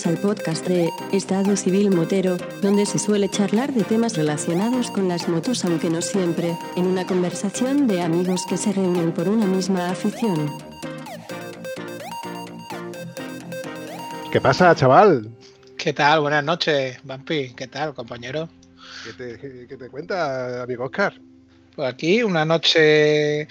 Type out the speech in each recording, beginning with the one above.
Bienvenidos al podcast de Estado Civil Motero, donde se suele charlar de temas relacionados con las motos, aunque no siempre, en una conversación de amigos que se reúnen por una misma afición. ¿Qué pasa, chaval? ¿Qué tal? Buenas noches, Vampi. ¿Qué tal, compañero? ¿Qué te, qué te cuenta, amigo Oscar? Pues aquí una noche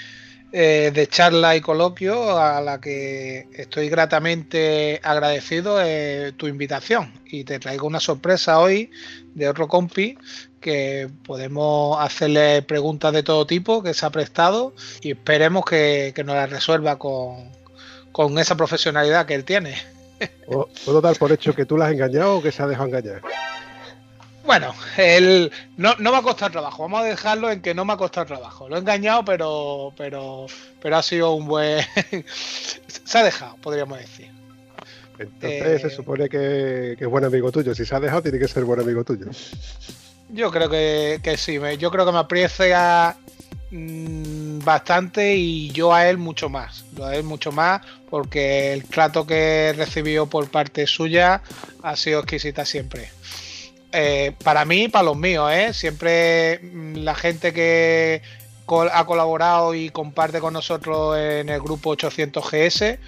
eh, de charla y coloquio a la que estoy gratamente agradecido eh, tu invitación y te traigo una sorpresa hoy de otro compi que podemos hacerle preguntas de todo tipo que se ha prestado y esperemos que, nos las resuelva con, con esa profesionalidad que él tiene. ¿Puedo dar por hecho que tú la has engañado o que se ha dejado engañar? Bueno, él no, no me ha costado trabajo. Vamos a dejarlo en que no me ha costado trabajo. Lo he engañado, pero, pero, pero ha sido un buen. se ha dejado, podríamos decir. Entonces se eh, supone que, es buen amigo tuyo. Si se ha dejado, tiene que ser buen amigo tuyo. Yo creo que, sí. Yo creo que me aprecia mm, bastante y yo a él mucho más. Yo a él mucho más porque el trato que he recibido por parte suya ha sido exquisita siempre. Eh, para mí para los míos, ¿eh? Siempre mm, la gente que ha colaborado y comparte con nosotros en el grupo 800GS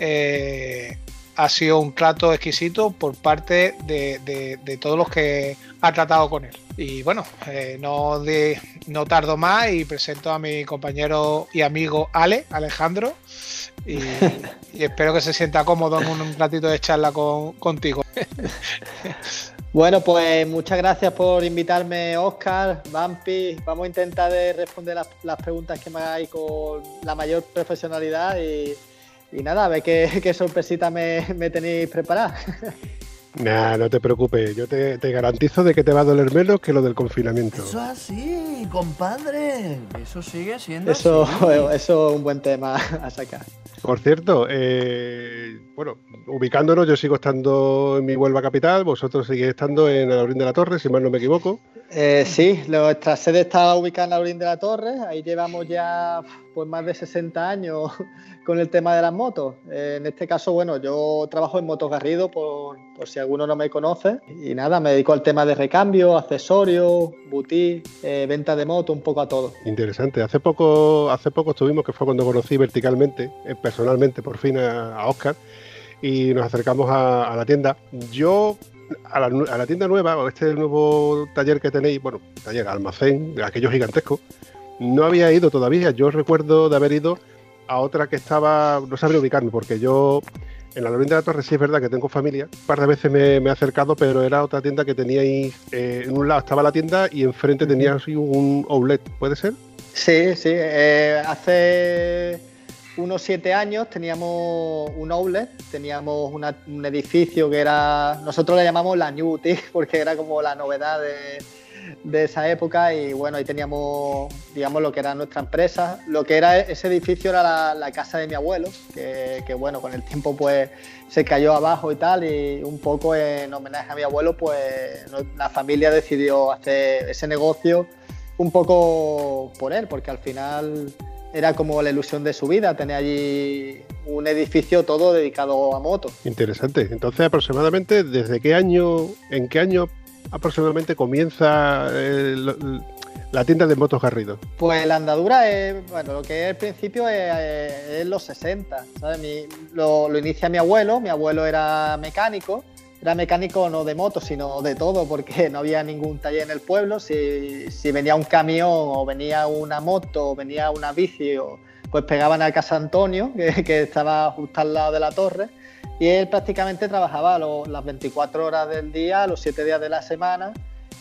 eh, ha sido un trato exquisito por parte de, todos los que ha tratado con él. Y bueno, no, no tardo más y presento a mi compañero y amigo Ale, Alejandro, y, espero que se sienta cómodo en un, ratito de charla contigo. Bueno, pues muchas gracias por invitarme, Oscar, Vampi. Vamos a intentar de responder las, preguntas que me hagáis con la mayor profesionalidad y, nada, a ver qué, sorpresita me, tenéis preparada. Nah, no te preocupes, yo te, garantizo de que te va a doler menos que lo del confinamiento. Eso es así, compadre. Eso sigue siendo eso, Eso es un buen tema a sacar. Por cierto, eh, bueno, ubicándonos, yo sigo estando en mi Huelva capital, vosotros seguís estando en Alaurín de la Torre, si mal no me equivoco. Eh, sí, nuestra sede está ubicada en Alaurín de la Torre, ahí llevamos ya pues más de 60 años con el tema de las motos. Eh, en este caso, bueno, yo trabajo en Motos Garrido, por, si alguno no me conoce, y nada, me dedico al tema de recambio, accesorios, boutique, eh, venta de moto, un poco a todo. Interesante. Hace poco, hace poco estuvimos, que fue cuando conocí verticalmente, personalmente, por fin a Oscar y nos acercamos a, la tienda. Yo a la, tienda nueva, o este nuevo taller que tenéis, bueno, taller, almacén, de aquellos gigantescos, no había ido todavía. Yo recuerdo de haber ido a otra que estaba, no sabría ubicarme, porque yo en la Lorena de la Torre sí es verdad que tengo familia. Un par de veces me, he acercado, pero era otra tienda que teníais, eh, en un lado estaba la tienda y enfrente tenía un outlet, ¿puede ser? Sí, sí. Eh, hace unos siete años teníamos un outlet, teníamos un edificio que era, nosotros le llamamos la New Boutique porque era como la novedad de, esa época y bueno, ahí teníamos, digamos, lo que era nuestra empresa. Lo que era ese edificio era la, casa de mi abuelo, que, bueno, con el tiempo pues se cayó abajo y tal y un poco en homenaje a mi abuelo pues la familia decidió hacer ese negocio un poco por él, porque al final era como la ilusión de su vida, tener allí un edificio todo dedicado a motos. Interesante. Entonces, aproximadamente, ¿desde qué año, en qué año aproximadamente comienza eh, la tienda de motos Garrido? Pues la andadura es, bueno, lo que es el principio es, los 60, ¿sabes? lo, lo inicia mi abuelo, mi abuelo era mecánico era mecánico no de moto, sino de todo, porque no había ningún taller en el pueblo. Si, venía un camión o venía una moto o venía una bici, pues pegaban a Casa Antonio, que, estaba justo al lado de la torre. Y él prácticamente trabajaba las 24 horas del día, los 7 días de la semana.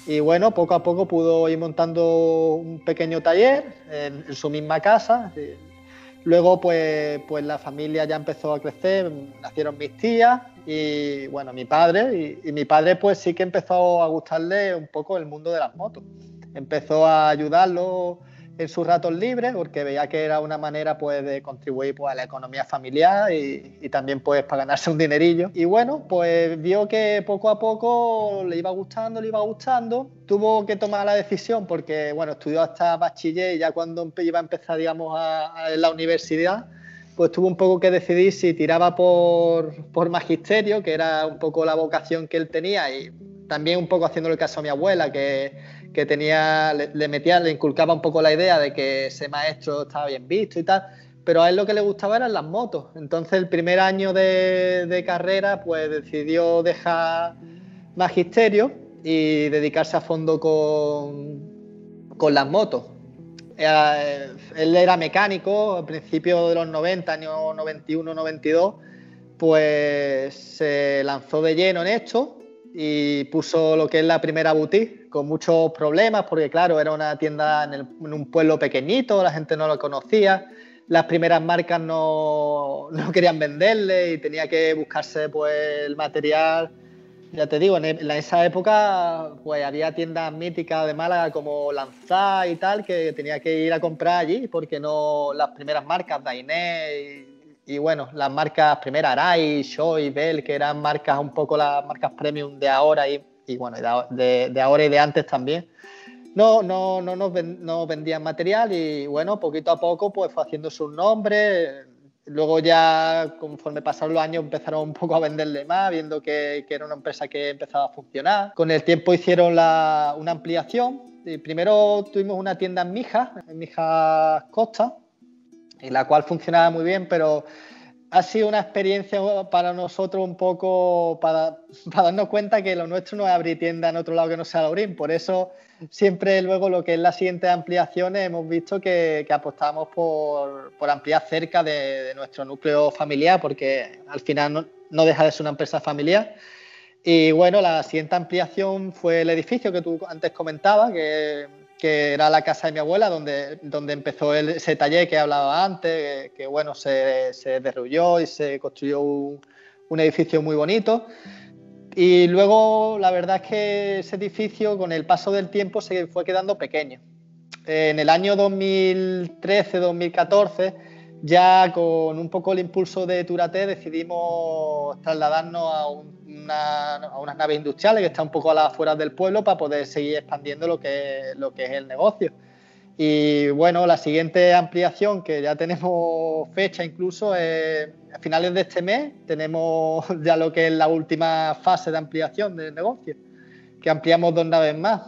Y bueno, poco a poco pudo ir montando un pequeño taller en, en su misma casa. Luego, pues, pues la familia ya empezó a crecer, nacieron mis tías y bueno, mi padre, y, mi padre pues sí que empezó a gustarle un poco el mundo de las motos. Empezó a ayudarlo en sus ratos libres porque veía que era una manera pues de contribuir pues, a la economía familiar y, también pues para ganarse un dinerillo. Y bueno, pues vio que poco a poco le iba gustando, le iba gustando. Tuvo que tomar la decisión porque bueno, estudió hasta bachiller y ya cuando iba a empezar digamos a, a la universidad pues tuvo un poco que decidir si tiraba por, por magisterio, que era un poco la vocación que él tenía, y también un poco haciéndole caso a mi abuela, que, que tenía, le, metía, le inculcaba un poco la idea de que ese maestro estaba bien visto y tal, pero a él lo que le gustaba eran las motos. Entonces el primer año de, carrera, pues decidió dejar magisterio y dedicarse a fondo con, con las motos. Eh, él era mecánico, al principio de los 90, años 91-92, pues se lanzó de lleno en esto y puso lo que es la primera boutique, con muchos problemas, porque claro, era una tienda en, un pueblo pequeñito, la gente no lo conocía, las primeras marcas no, no querían venderle y tenía que buscarse pues el material. Ya te digo, e, en, esa época pues había tiendas míticas de Málaga como Lanzá y tal que tenía que ir a comprar allí porque no las primeras marcas, Dainé y, bueno, las marcas primeras Arai, Shoei, Bell, que eran marcas un poco las marcas premium de ahora y, bueno, de, ahora y de antes también. No, no, no nos no vendían material y bueno, poquito a poco pues fue haciendo sus nombres, Luego ya, conforme pasaron los años, empezaron un poco a venderle más, viendo que, era una empresa que empezaba a funcionar. Con el tiempo hicieron una ampliación. primero tuvimos una tienda en Mijas, en Mijas Costa, en la cual funcionaba muy bien, pero ha sido una experiencia para nosotros un poco para, darnos cuenta que lo nuestro no es abrir tienda en otro lado que no sea Laurín. Por eso siempre luego lo que es las siguientes ampliaciones hemos visto que, apostamos por, ampliar cerca de, nuestro núcleo familiar porque al final no, deja de ser una empresa familiar. Y bueno, la siguiente ampliación fue el edificio que tú antes comentabas, que que era la casa de mi abuela, donde, donde empezó ese taller que hablaba antes, que, bueno, se, se, derruyó y se construyó un, edificio muy bonito. Y luego la verdad es que ese edificio con el paso del tiempo se fue quedando pequeño. En el año 2013-2014, ya con un poco el impulso de Turate, decidimos trasladarnos a un a unas naves industriales que están un poco a las afueras del pueblo para poder seguir expandiendo lo que, lo que es el negocio. Y bueno, la siguiente ampliación, que ya tenemos fecha incluso, a finales de este mes tenemos ya lo que es la última fase de ampliación del negocio, que ampliamos dos naves más,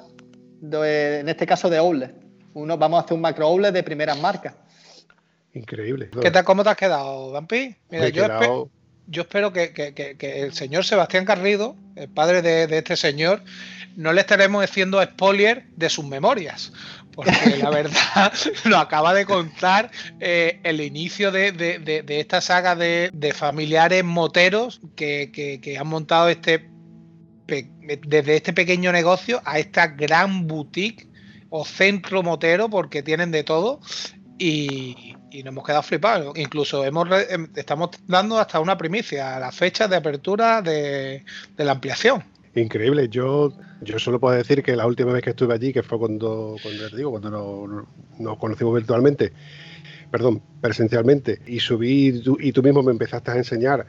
en este caso de outlet. Uno, vamos a hacer un macro outlet de primeras marcas. Increíble. ¿Qué tal, ¿Cómo te has quedado, Vampi? Mira, yo, yo espero que, el señor Sebastián Garrido, el padre de, este señor, no le estaremos haciendo spoiler de sus memorias. Porque la verdad lo acaba de contar eh, el inicio de, esta saga de, familiares moteros que, han montado este desde este pequeño negocio a esta gran boutique o centro motero, porque tienen de todo. Y, y nos hemos quedado flipados. Incluso hemos em, estamos dando hasta una primicia, a la fecha de apertura de, la ampliación. Increíble, yo, yo solo puedo decir que la última vez que estuve allí, que fue cuando, cuando digo, cuando nos, conocimos virtualmente, perdón, presencialmente, y subí y tú mismo me empezaste a enseñar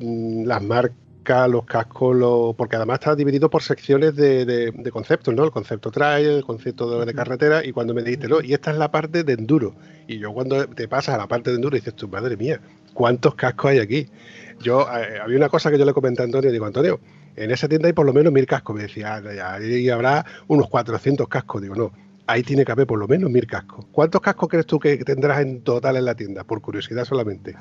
mm, las marcas los cascos, porque además está dividido por secciones de, conceptos, ¿no? El concepto trail, el concepto de, carretera, y cuando me dijiste, no, y esta es la parte de enduro. Y yo cuando te pasas a la parte de enduro dices, tu madre mía, ¿cuántos cascos hay aquí? Yo, eh, había una cosa que yo le comenté a Antonio, digo, Antonio, en esa tienda hay por lo menos mil cascos. Me decía, ah, ahí habrá unos 400 cascos. Digo, no, ahí tiene que haber por lo menos mil cascos. ¿Cuántos cascos crees tú que tendrás en total en la tienda? Por curiosidad solamente.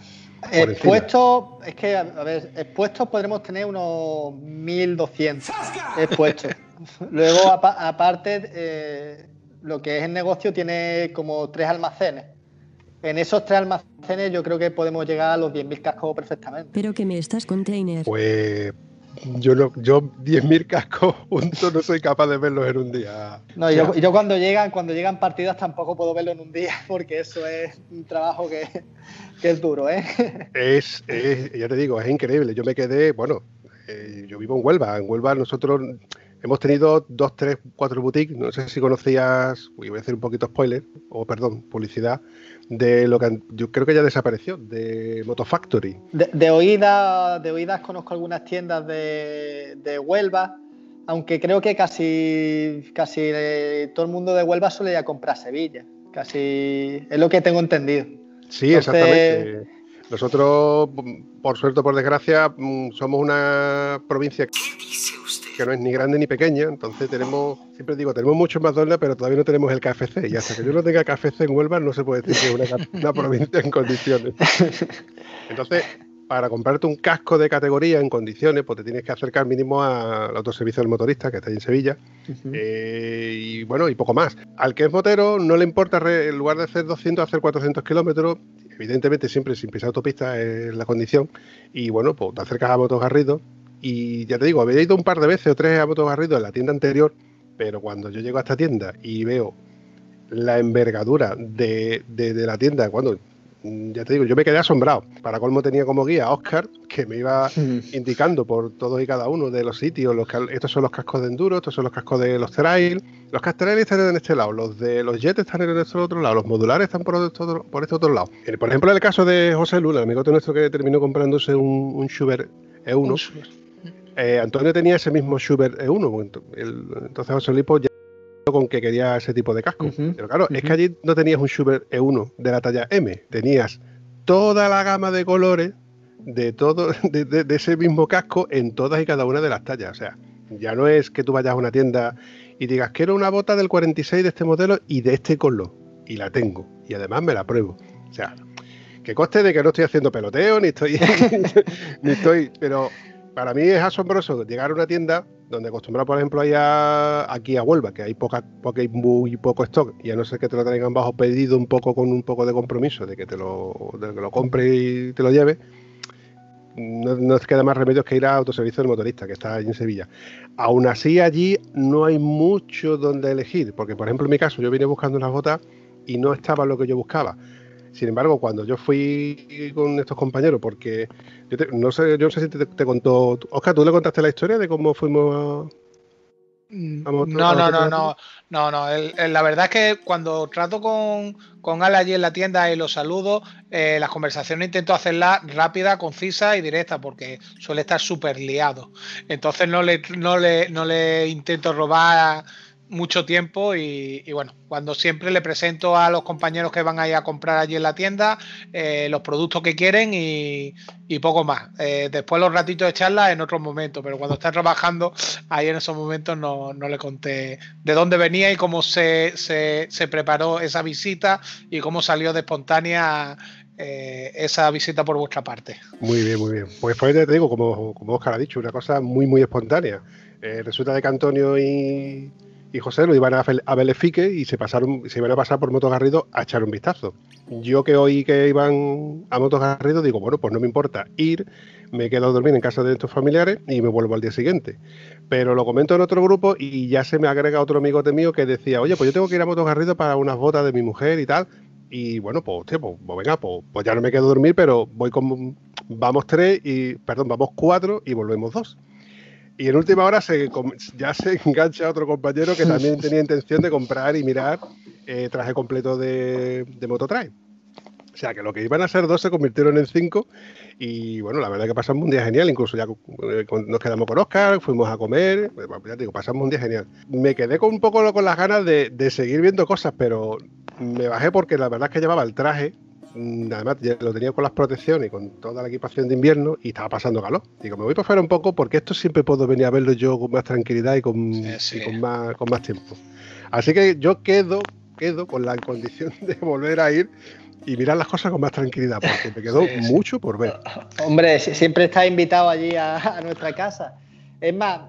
Expuestos, es que, a ver, expuestos podremos tener unos 1200 expuestos. Luego, aparte, eh, lo que es el negocio tiene como tres almacenes. En esos tres almacenes yo creo que podemos llegar a los 10.000 cascos perfectamente. Pero que me estás container. Pues yo no, yo 10.000 cascos juntos no soy capaz de verlos en un día. No, y yo, cuando llegan, cuando llegan partidas tampoco puedo verlo en un día, porque eso es un trabajo que, es duro, ¿eh? Es, ya te digo, es increíble. Yo me quedé, bueno, eh, yo vivo en Huelva. En Huelva nosotros hemos tenido dos, tres, cuatro boutiques. No sé si conocías, voy a hacer un poquito spoiler, o perdón, publicidad de lo que yo creo que ya desapareció, de Motofactory. De, de, oídas, de oídas conozco algunas tiendas de, de Huelva, aunque creo que casi, casi eh, todo el mundo de Huelva suele ir a comprar Sevilla. Casi es lo que tengo entendido. Sí, exactamente. Nosotros, por suerte o por desgracia, mm, somos una provincia que no es ni grande ni pequeña, entonces tenemos, siempre digo, tenemos muchos McDonald's, pero todavía no tenemos el KFC, y hasta que yo no tenga KFC en Huelva no se puede decir que es una, una provincia en condiciones. Entonces, para comprarte un casco de categoría en condiciones, pues te tienes que acercar mínimo al autoservicio del motorista, que está ahí en Sevilla, eh, y bueno, y poco más. Al que es motero no le importa, en lugar de hacer 200, hacer 400 kilómetros, evidentemente siempre sin pisar autopista es la condición, y bueno, pues te acercas a Motos Garrido, y ya te digo, había ido un par de veces o tres a Motos Garrido en la tienda anterior, pero cuando yo llego a esta tienda y veo la envergadura de, de la tienda, cuando ya te digo, yo me quedé asombrado. Para colmo tenía como guía a Oscar, que me iba indicando por todos y cada uno de los sitios. Los, estos son los cascos de enduro, estos son los cascos de los trail. Los trail están en este lado, los de los jets están en este otro lado, los modulares están por, este otro, por este otro lado. Por ejemplo, en el caso de José Lula, el amigo nuestro que terminó comprándose un, un Schubert E1, eh, Antonio tenía ese mismo Schubert E1. entonces José Lipo ya con que quería ese tipo de casco. Pero claro, es que allí no tenías un Schubert E1 de la talla M, tenías toda la gama de colores de todo de, ese mismo casco en todas y cada una de las tallas. O sea, ya no es que tú vayas a una tienda y digas, quiero una bota del 46 de este modelo y de este color. Y la tengo. Y además me la pruebo. O sea, que coste de que no estoy haciendo peloteo, ni estoy. ni estoy. Pero para mí es asombroso llegar a una tienda donde acostumbrado, por ejemplo, allá aquí a Huelva, que hay poca, porque hay muy poco stock, y a no ser que te lo traigan bajo pedido un poco con un poco de compromiso de que te lo, de que lo compre y te lo lleve, no, no te queda más remedio que ir a Autoservicio del Motorista, que está en Sevilla. Aún así, allí no hay mucho donde elegir, porque, por ejemplo, en mi caso, yo vine buscando unas botas y no estaba lo que yo buscaba. Sin embargo, cuando yo fui con estos compañeros, porque yo no sé, yo no sé si te, contó, Oscar, ¿tú le contaste la historia de cómo fuimos a, mm, no, no, no, no, no, no, la verdad es que cuando trato con, con Al allí en la tienda y los saludo, eh, las conversaciones intento hacerlas rápida, concisa y directa, porque suele estar súper liado. Entonces no le, no le, no le intento robar mucho tiempo y, bueno, cuando siempre le presento a los compañeros que van a ir a comprar allí en la tienda eh, los productos que quieren y, poco más. Eh, después los ratitos de charla en otros momentos, pero cuando está trabajando ahí en esos momentos no, le conté de dónde venía y cómo se, se, preparó esa visita y cómo salió de espontánea eh, esa visita por vuestra parte. Muy bien, muy bien. Pues, pues te digo, como, como Oscar ha dicho, una cosa muy, muy espontánea. resulta de que Antonio y, y José lo iban a, a Belefique y se pasaron, se iban a pasar por Motos Garrido a echar un vistazo. Yo que oí que iban a Motos Garrido, digo, bueno, pues no me importa ir, me quedo a dormir en casa de estos familiares y me vuelvo al día siguiente. Pero lo comento en otro grupo y ya se me agrega otro amigo de mío que decía, oye, pues yo tengo que ir a Motos Garrido para unas botas de mi mujer y tal. Y bueno, pues, pues, pues, venga, pues, pues, ya no me quedo a dormir, pero voy con, vamos tres y, perdón, vamos cuatro y volvemos dos. Y en última hora se, ya se engancha otro compañero que también tenía intención de comprar y mirar eh, traje completo de, de Mototrail. O sea, que lo que iban a ser dos se convirtieron en cinco. Y bueno, la verdad que pasamos un día genial. Incluso ya eh, nos quedamos con Oscar, fuimos a comer. Eh, ya digo, pasamos un día genial. Me quedé con un poco con las ganas de, de seguir viendo cosas, pero me bajé porque la verdad es que llevaba el traje además ya lo tenía con las protecciones y con toda la equipación de invierno y estaba pasando calor. Digo, me voy por fuera un poco porque esto siempre puedo venir a verlo yo con más tranquilidad y con, con, más, con más tiempo. Así que yo quedo, quedo con la condición de volver a ir y mirar las cosas con más tranquilidad, porque me quedó mucho por ver. Hombre, siempre está invitado allí a, nuestra casa. Es más,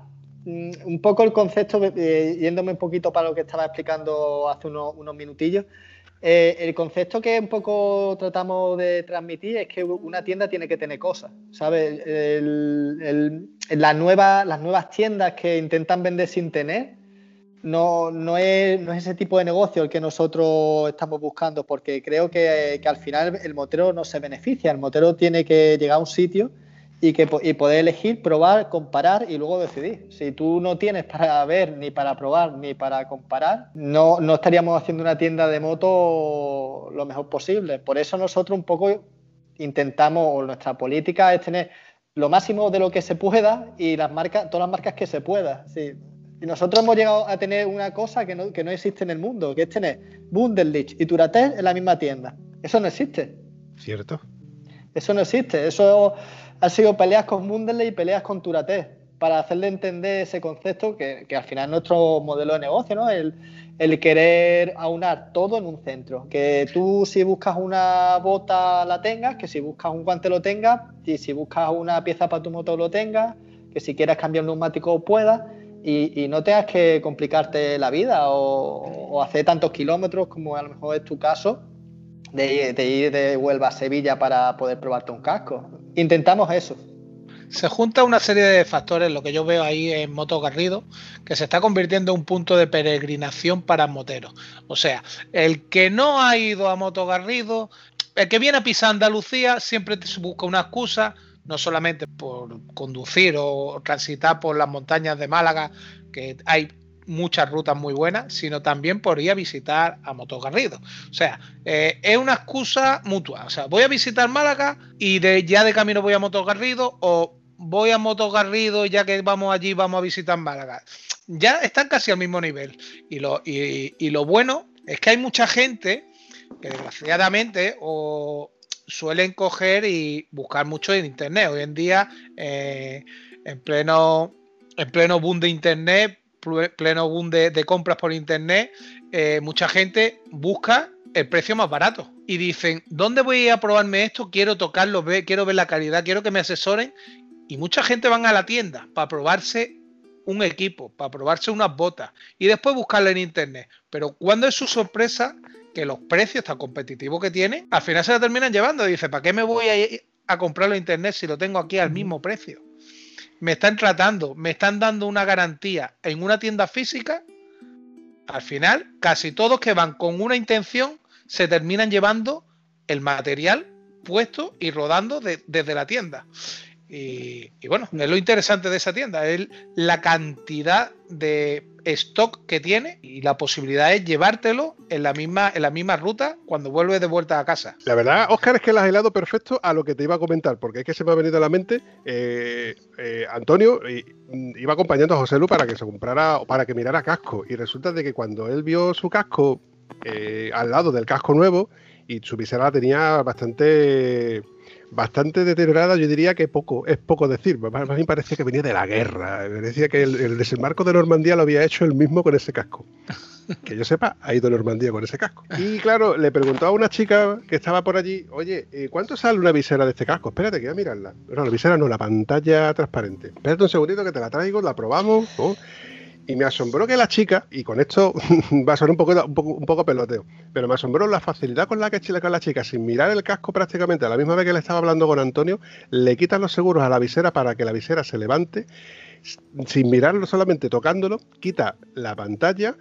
mm, un poco el concepto, eh, yéndome un poquito para lo que estaba explicando hace unos, unos minutillos, eh, el concepto que un poco tratamos de transmitir es que una tienda tiene que tener cosas, ¿sabes? las nuevas tiendas que intentan vender sin tener no, no, es, ese tipo de negocio el que nosotros estamos buscando, porque creo que al final el motero no se beneficia, el motero tiene que llegar a un sitio y, que, poder elegir, probar, comparar y luego decidir. Si tú no tienes para ver, ni para probar, ni para comparar, no, no estaríamos haciendo una tienda de moto lo mejor posible. Por eso nosotros un poco intentamos, o nuestra política es tener lo máximo de lo que se pueda y las marcas, todas las marcas que se pueda. Sí. Y nosotros hemos llegado a tener una cosa que no, que no existe en el mundo, que es tener Bundeslicht y Turatel en la misma tienda. Eso no existe. Cierto. Eso no existe. Eso ha sido peleas con Munderley y peleas con Turate para hacerle entender ese concepto que, al final es nuestro modelo de negocio, ¿no? El, el, querer aunar todo en un centro. Que tú si buscas una bota la tengas, que si buscas un guante lo tengas, y si buscas una pieza para tu moto lo tengas, que si quieres cambiar un neumático puedas. Y, no tengas que complicarte la vida o, hacer tantos kilómetros como a lo mejor es tu caso de, de ir de Huelva a Sevilla para poder probarte un casco. Intentamos eso se junta una serie de factores, lo que yo veo ahí en Moto Garrido, que se está convirtiendo en un punto de peregrinación para moteros. O sea, el que no ha ido a Moto Garrido, el que viene a pisar Andalucía, siempre se busca una excusa, no solamente por conducir o transitar por las montañas de Málaga, que hay muchas rutas muy buenas, sino también por ir a visitar a Motogarrido. O sea, eh, es una excusa mutua. O sea, voy a visitar Málaga y de, ya de camino voy a Motogarrido o voy a Motogarrido ya que vamos allí, vamos a visitar Málaga. Ya están casi al mismo nivel. Y lo, y, lo bueno es que hay mucha gente que desgraciadamente o suelen coger y buscar mucho en internet. Hoy en día, eh, en pleno en pleno boom de internet, pleno boom de, compras por internet, eh, mucha gente busca el precio más barato y dicen, ¿dónde voy a probarme esto? Quiero tocarlo, quiero ver la calidad, quiero que me asesoren. Y mucha gente van a la tienda para probarse un equipo, para probarse unas botas y después buscarlo en internet. Pero cuando es su sorpresa que los precios tan competitivos que tiene, al final se la terminan llevando. Dice, ¿para qué me voy a, ir a comprarlo en internet si lo tengo aquí al mismo precio? Me están tratando, me están dando una garantía en una tienda física, al final casi todos que van con una intención se terminan llevando el material puesto y rodando desde la tienda. Y, bueno, es lo interesante de esa tienda, es la cantidad de stock que tiene y la posibilidad es llevártelo en la misma, en la misma ruta cuando vuelves de vuelta a casa. La verdad, Oscar, es que le has helado perfecto a lo que te iba a comentar, porque es que se me ha venido a la mente eh, eh, Antonio mm, iba acompañando a José Lu para que se comprara o para que mirara casco. Y resulta de que cuando él vio su casco eh, al lado del casco nuevo y su visera tenía bastante bastante deteriorada, yo diría que poco, es poco decir, más bien parecía que venía de la guerra, me decía que el, desembarco de Normandía lo había hecho él mismo con ese casco. Que yo sepa, ha ido a Normandía con ese casco. Y claro, le preguntó a una chica que estaba por allí, oye, eh, ¿cuánto sale una visera de este casco? Espérate, que voy a mirarla. No, la visera no, la pantalla transparente. Espérate un segundito que te la traigo, la probamos. Y me asombró que la chica, y con esto va a ser un poco, un poco, un poco peloteo, pero me asombró la facilidad con la que con la chica, sin mirar el casco prácticamente, a la misma vez que le estaba hablando con Antonio, le quitan los seguros a la visera para que la visera se levante, sin mirarlo solamente tocándolo, quita la pantalla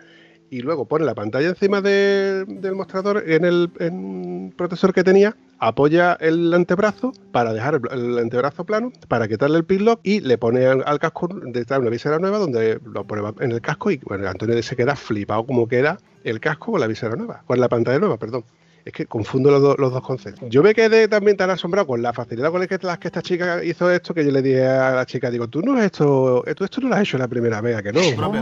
y luego pone la pantalla encima del mostrador en el protector que tenía, apoya el antebrazo para dejar el, antebrazo plano, para quitarle el pinlock y le pone al, casco detrás una visera nueva donde lo pone en el casco y bueno, Antonio se queda flipado como queda el casco con la visera nueva, con la pantalla nueva, perdón. Es que confundo los, los, dos conceptos. Yo me quedé también tan asombrado con la facilidad con la que, que esta chica hizo esto que yo le dije a la chica, digo, tú no has esto, tú esto no lo has hecho la primera vez, que no? hombre,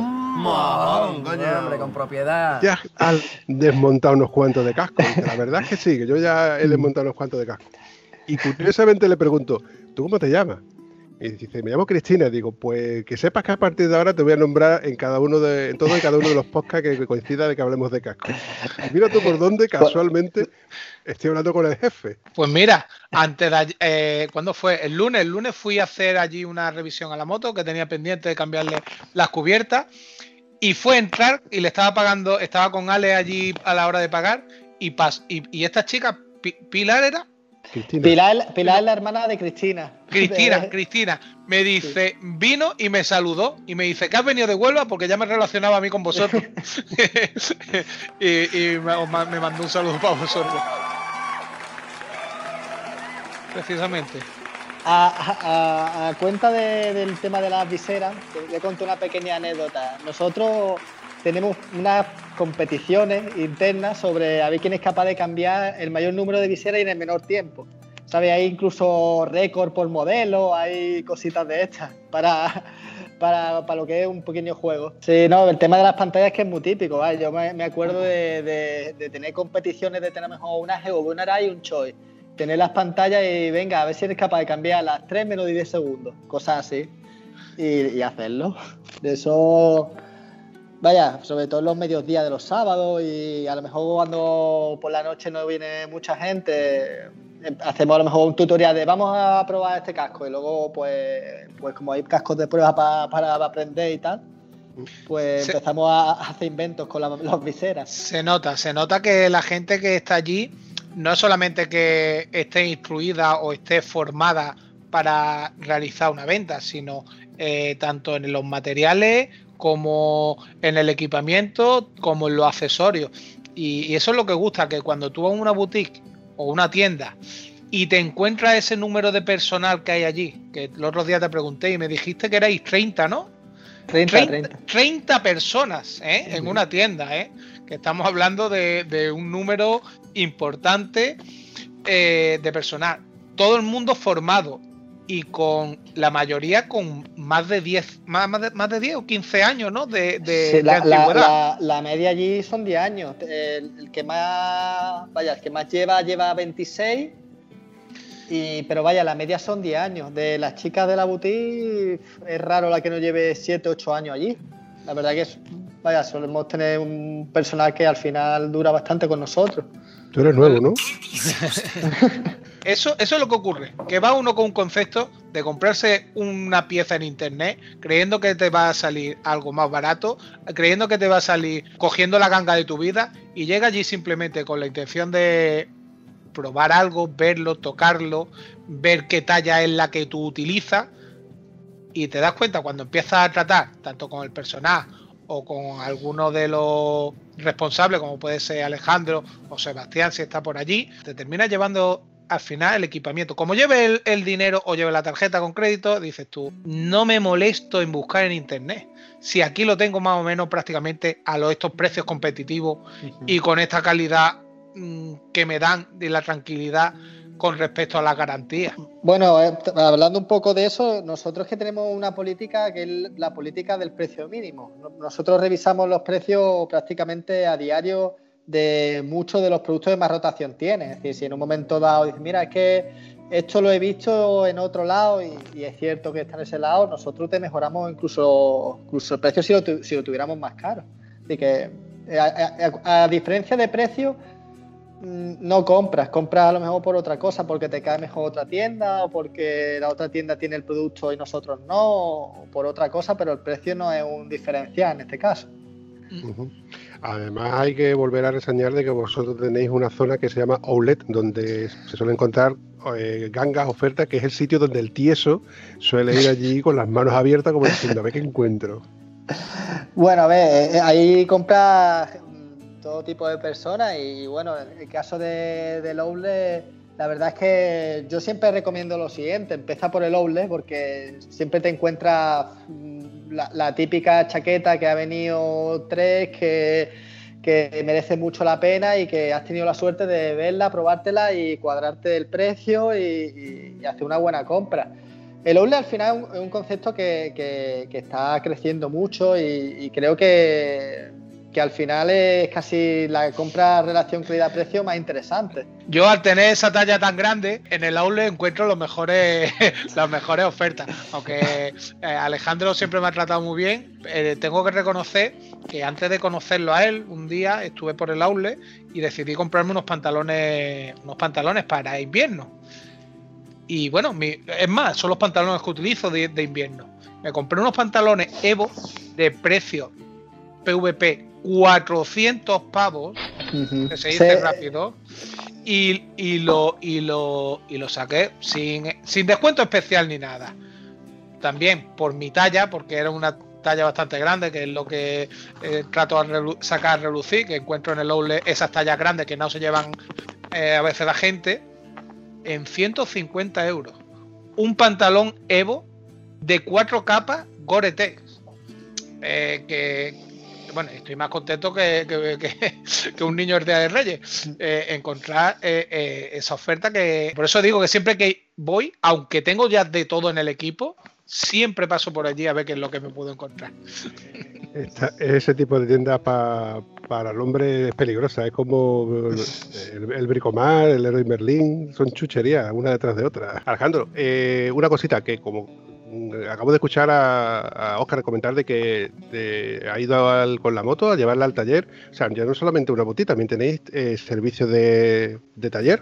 con propiedad. Ya has desmontado unos cuantos de casco. La verdad es que sí, que yo ya he desmontado unos cuantos de casco. Y curiosamente le pregunto, ¿tú cómo te llamas? Y dice, me llamo Cristina. Digo, pues que sepas que a partir de ahora te voy a nombrar en cada uno de, en todo y cada uno de los podcasts que coincida de que hablemos de casco. mira tú por dónde casualmente estoy hablando con el jefe. Pues mira, antes de eh, ¿cuándo fue? El lunes. El lunes fui a hacer allí una revisión a la moto que tenía pendiente de cambiarle las cubiertas. Y fue a entrar y le estaba pagando, estaba con Ale allí a la hora de pagar. Y, pas, y, y esta chica, Pilar era, Pilar, es la hermana de Cristina. Cristina, Cristina. Me dice, vino y me saludó y me dice que has venido de Huelva porque ya me relacionaba a mí con vosotros. y, me, mandó un saludo para vosotros. Precisamente. A, cuenta del tema de las viseras, le conto una pequeña anécdota. Nosotros tenemos unas competiciones internas sobre a ver quién es capaz de cambiar el mayor número de viseras y en el menor tiempo. ¿Sabes? Hay incluso récord por modelo, hay cositas de estas para, para, lo que es un pequeño juego. Sí, no, el tema de las pantallas es que es muy típico, Yo me, acuerdo de, tener competiciones de tener mejor una Geo, una Arai y un Choi. tener las pantallas y venga, a ver si eres capaz de cambiar las 3 menos de 10 segundos, cosas así, y, hacerlo. De eso, vaya, sobre todo en los medios días de los sábados y a lo mejor cuando por la noche no viene mucha gente, em, hacemos a lo mejor un tutorial de vamos a probar este casco y luego pues, pues como hay cascos de prueba para aprender y tal, pues empezamos a hacer inventos con las viseras. Se nota, se nota que la gente que está allí no es solamente que esté instruida o esté formada para realizar una venta, sino eh, tanto en los materiales como en el equipamiento, como en los accesorios. Y, eso es lo que gusta, que cuando tú vas a una boutique o una tienda y te encuentras ese número de personal que hay allí, que el otro día te pregunté y me dijiste que erais 30, ¿no? 30, personas ¿eh? en una tienda, ¿eh? que estamos hablando de, un número importante eh, de personal. Todo el mundo formado y con la mayoría con más de 10, más, más, de, 10 o 15 años, ¿no? De, la, la, media allí son 10 años. El, que más, vaya, el que más lleva, lleva 26 pero vaya, la media son 10 años. De las chicas de la boutique es raro la que no lleve 7, 8 años allí. La verdad que es, vaya, solemos tener un personal que al final dura bastante con nosotros. Tú eres nuevo, ¿no? Eso, eso es lo que ocurre, que va uno con un concepto de comprarse una pieza en internet, creyendo que te va a salir algo más barato, creyendo que te va a salir cogiendo la ganga de tu vida, y llega allí simplemente con la intención de probar algo, verlo, tocarlo, ver qué talla es la que tú utilizas y te das cuenta cuando empiezas a tratar tanto con el personaje o con alguno de los responsables, como puede ser Alejandro o Sebastián, si está por allí, te termina llevando al final el equipamiento. Como lleve el, dinero o lleve la tarjeta con crédito, dices tú, no me molesto en buscar en internet. Si aquí lo tengo más o menos prácticamente a los, estos precios competitivos y con esta calidad Mm, que me dan de la tranquilidad con respecto a la garantía. Bueno, eh, hablando un poco de eso, nosotros que tenemos una política que es la política del precio mínimo. Nosotros revisamos los precios prácticamente a diario de muchos de los productos que más rotación tiene. Es decir, si en un momento dado dices, mira, es que esto lo he visto en otro lado y, es cierto que está en ese lado, nosotros te mejoramos incluso, incluso el precio si lo, lo tuviéramos más caro. Así que, eh, a diferencia de precio, Mm, no compras, compras a lo mejor por otra cosa, porque te cae mejor otra tienda o porque la otra tienda tiene el producto y nosotros no, o por otra cosa, pero el precio no es un diferencial en este caso. Además hay que volver a reseñar de que vosotros tenéis una zona que se llama Outlet, donde se suele encontrar eh, gangas, ofertas, que es el sitio donde el tieso suele ir allí con las manos abiertas como diciendo, a ver qué encuentro. Bueno, a ver, eh, ahí compras todo tipo de personas y bueno, en el caso de, del la verdad es que yo siempre recomiendo lo siguiente, empieza por el Oule porque siempre te encuentras la, típica chaqueta que ha venido tres, que, merece mucho la pena y que has tenido la suerte de verla, probártela y cuadrarte el precio y, hacer una buena compra. El Oule al final es un, concepto que, está creciendo mucho y creo que que al final es casi la compra relación calidad-precio más interesante. Yo al tener esa talla tan grande, en el aule encuentro los mejores, las mejores ofertas. Aunque eh, Alejandro siempre me ha tratado muy bien, eh, tengo que reconocer que antes de conocerlo a él, un día estuve por el aule y decidí comprarme unos pantalones, unos pantalones para invierno. Y bueno, es más, son los pantalones que utilizo de invierno. Me compré unos pantalones Evo de precio PVP 400 pavos, que se dice rápido, y, lo, y, lo, y lo saqué sin, sin descuento especial ni nada. También por mi talla, porque era una talla bastante grande, que es lo que eh, trato de sacar a relucir, que encuentro en el Oule esas tallas grandes que no se llevan eh, a veces la gente, en 150 euros. Un pantalón Evo de cuatro capas Gore-Tex. Eh, que, bueno, estoy más contento que, que, un niño de Reyes. Eh, encontrar eh, eh, esa oferta que. Por eso digo que siempre que voy, aunque tengo ya de todo en el equipo, siempre paso por allí a ver qué es lo que me puedo encontrar. ese tipo de tiendas para para el hombre es peligrosa. Es como el, el Bricomar, el Héroe Merlín, son chucherías, una detrás de otra. Alejandro, eh, una cosita que como acabo de escuchar a, Oscar comentar de que ha ido con la moto a llevarla al taller. O sea, ya no solamente una motita, también tenéis eh, servicio de, taller.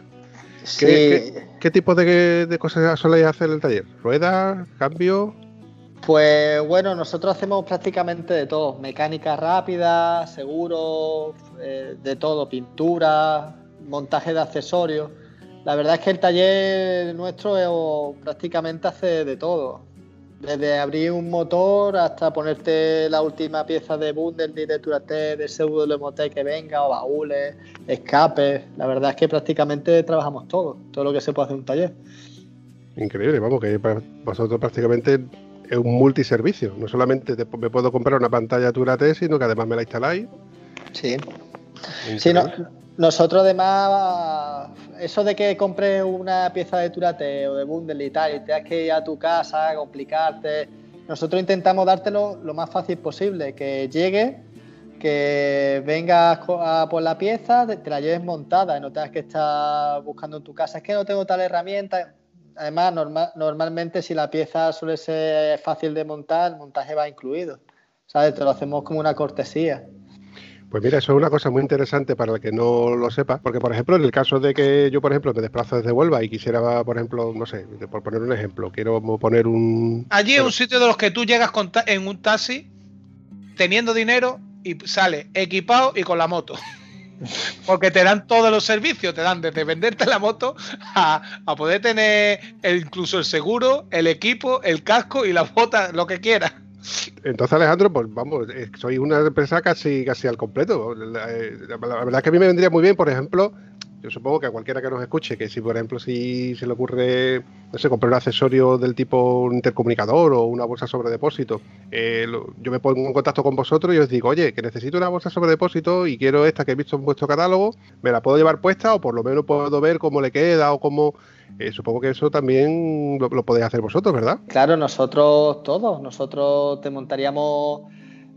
¿Qué, tipo de, de, cosas soléis hacer en el taller? ¿Ruedas? ¿Cambio? Pues bueno, nosotros hacemos prácticamente de todo, mecánica rápida, seguro, eh, de todo, pintura, montaje de accesorios. La verdad es que el taller nuestro prácticamente hace de todo, desde abrir un motor hasta ponerte la última pieza de bundle, de Turate, de pseudo que venga, o baúles, escapes. La verdad es que prácticamente trabajamos todo, todo lo que se puede hacer en un taller. Increíble, vamos, que vosotros prácticamente es un multiservicio. No solamente me puedo comprar una pantalla Turate, sino que además me la instaláis. Sí. Sí, nosotros además, eso de que compres una pieza de Turate o de Bundle y tal, y tengas que ir a tu casa, complicarte, nosotros intentamos dártelo lo más fácil posible, que llegue, que vengas por la pieza, te la lleves montada y no tengas que estar buscando en tu casa, es que no tengo tal herramienta, Además, normalmente si la pieza suele ser fácil de montar, el montaje va incluido. ¿Sabes? Te lo hacemos como una cortesía. Pues mira, eso es una cosa muy interesante para el que no lo sepa, porque por ejemplo, en el caso de que yo, por ejemplo, me desplazo desde Huelva y quisiera, por ejemplo, no sé, por poner un ejemplo, quiero poner un... Allí es un sitio de los que tú llegas en un taxi teniendo dinero y sale equipado y con la moto. Porque te dan todos los servicios, te dan desde venderte la moto a, poder tener incluso el seguro, el equipo, el casco y las botas, lo que quieras. Entonces, Alejandro, pues vamos, eh, soy una empresa casi, casi al completo. La, eh, la, verdad es que a mí me vendría muy bien, por ejemplo, yo supongo que a cualquiera que nos escuche, que si por ejemplo si se le ocurre, no sé, comprar un accesorio del tipo un intercomunicador o una bolsa sobre depósito, eh, yo me pongo en contacto con vosotros y os digo, oye, que necesito una bolsa sobre depósito y quiero esta que he visto en vuestro catálogo, me la puedo llevar puesta o por lo menos puedo ver cómo le queda o cómo... Eh, supongo que eso también lo, podéis hacer vosotros, ¿verdad? Claro, nosotros todos, nosotros te montaríamos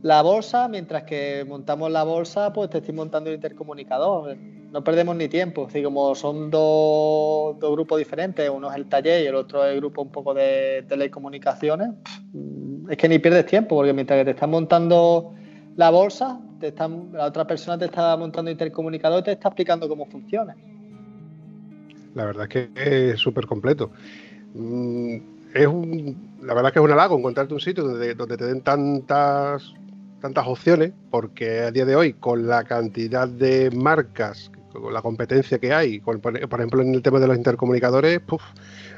la bolsa, mientras que montamos la bolsa, pues te estoy montando el intercomunicador. No perdemos ni tiempo. Así como son dos, grupos diferentes, uno es el taller y el otro es el grupo un poco de telecomunicaciones, es que ni pierdes tiempo, porque mientras que te están montando la bolsa, te están, la otra persona te está montando intercomunicador y te está explicando cómo funciona. La verdad es que es súper completo. Mm, es un, la verdad que es un halago encontrarte un sitio donde, donde te den tantas tantas opciones, porque a día de hoy, con la cantidad de marcas, con la competencia que hay, por ejemplo en el tema de los intercomunicadores,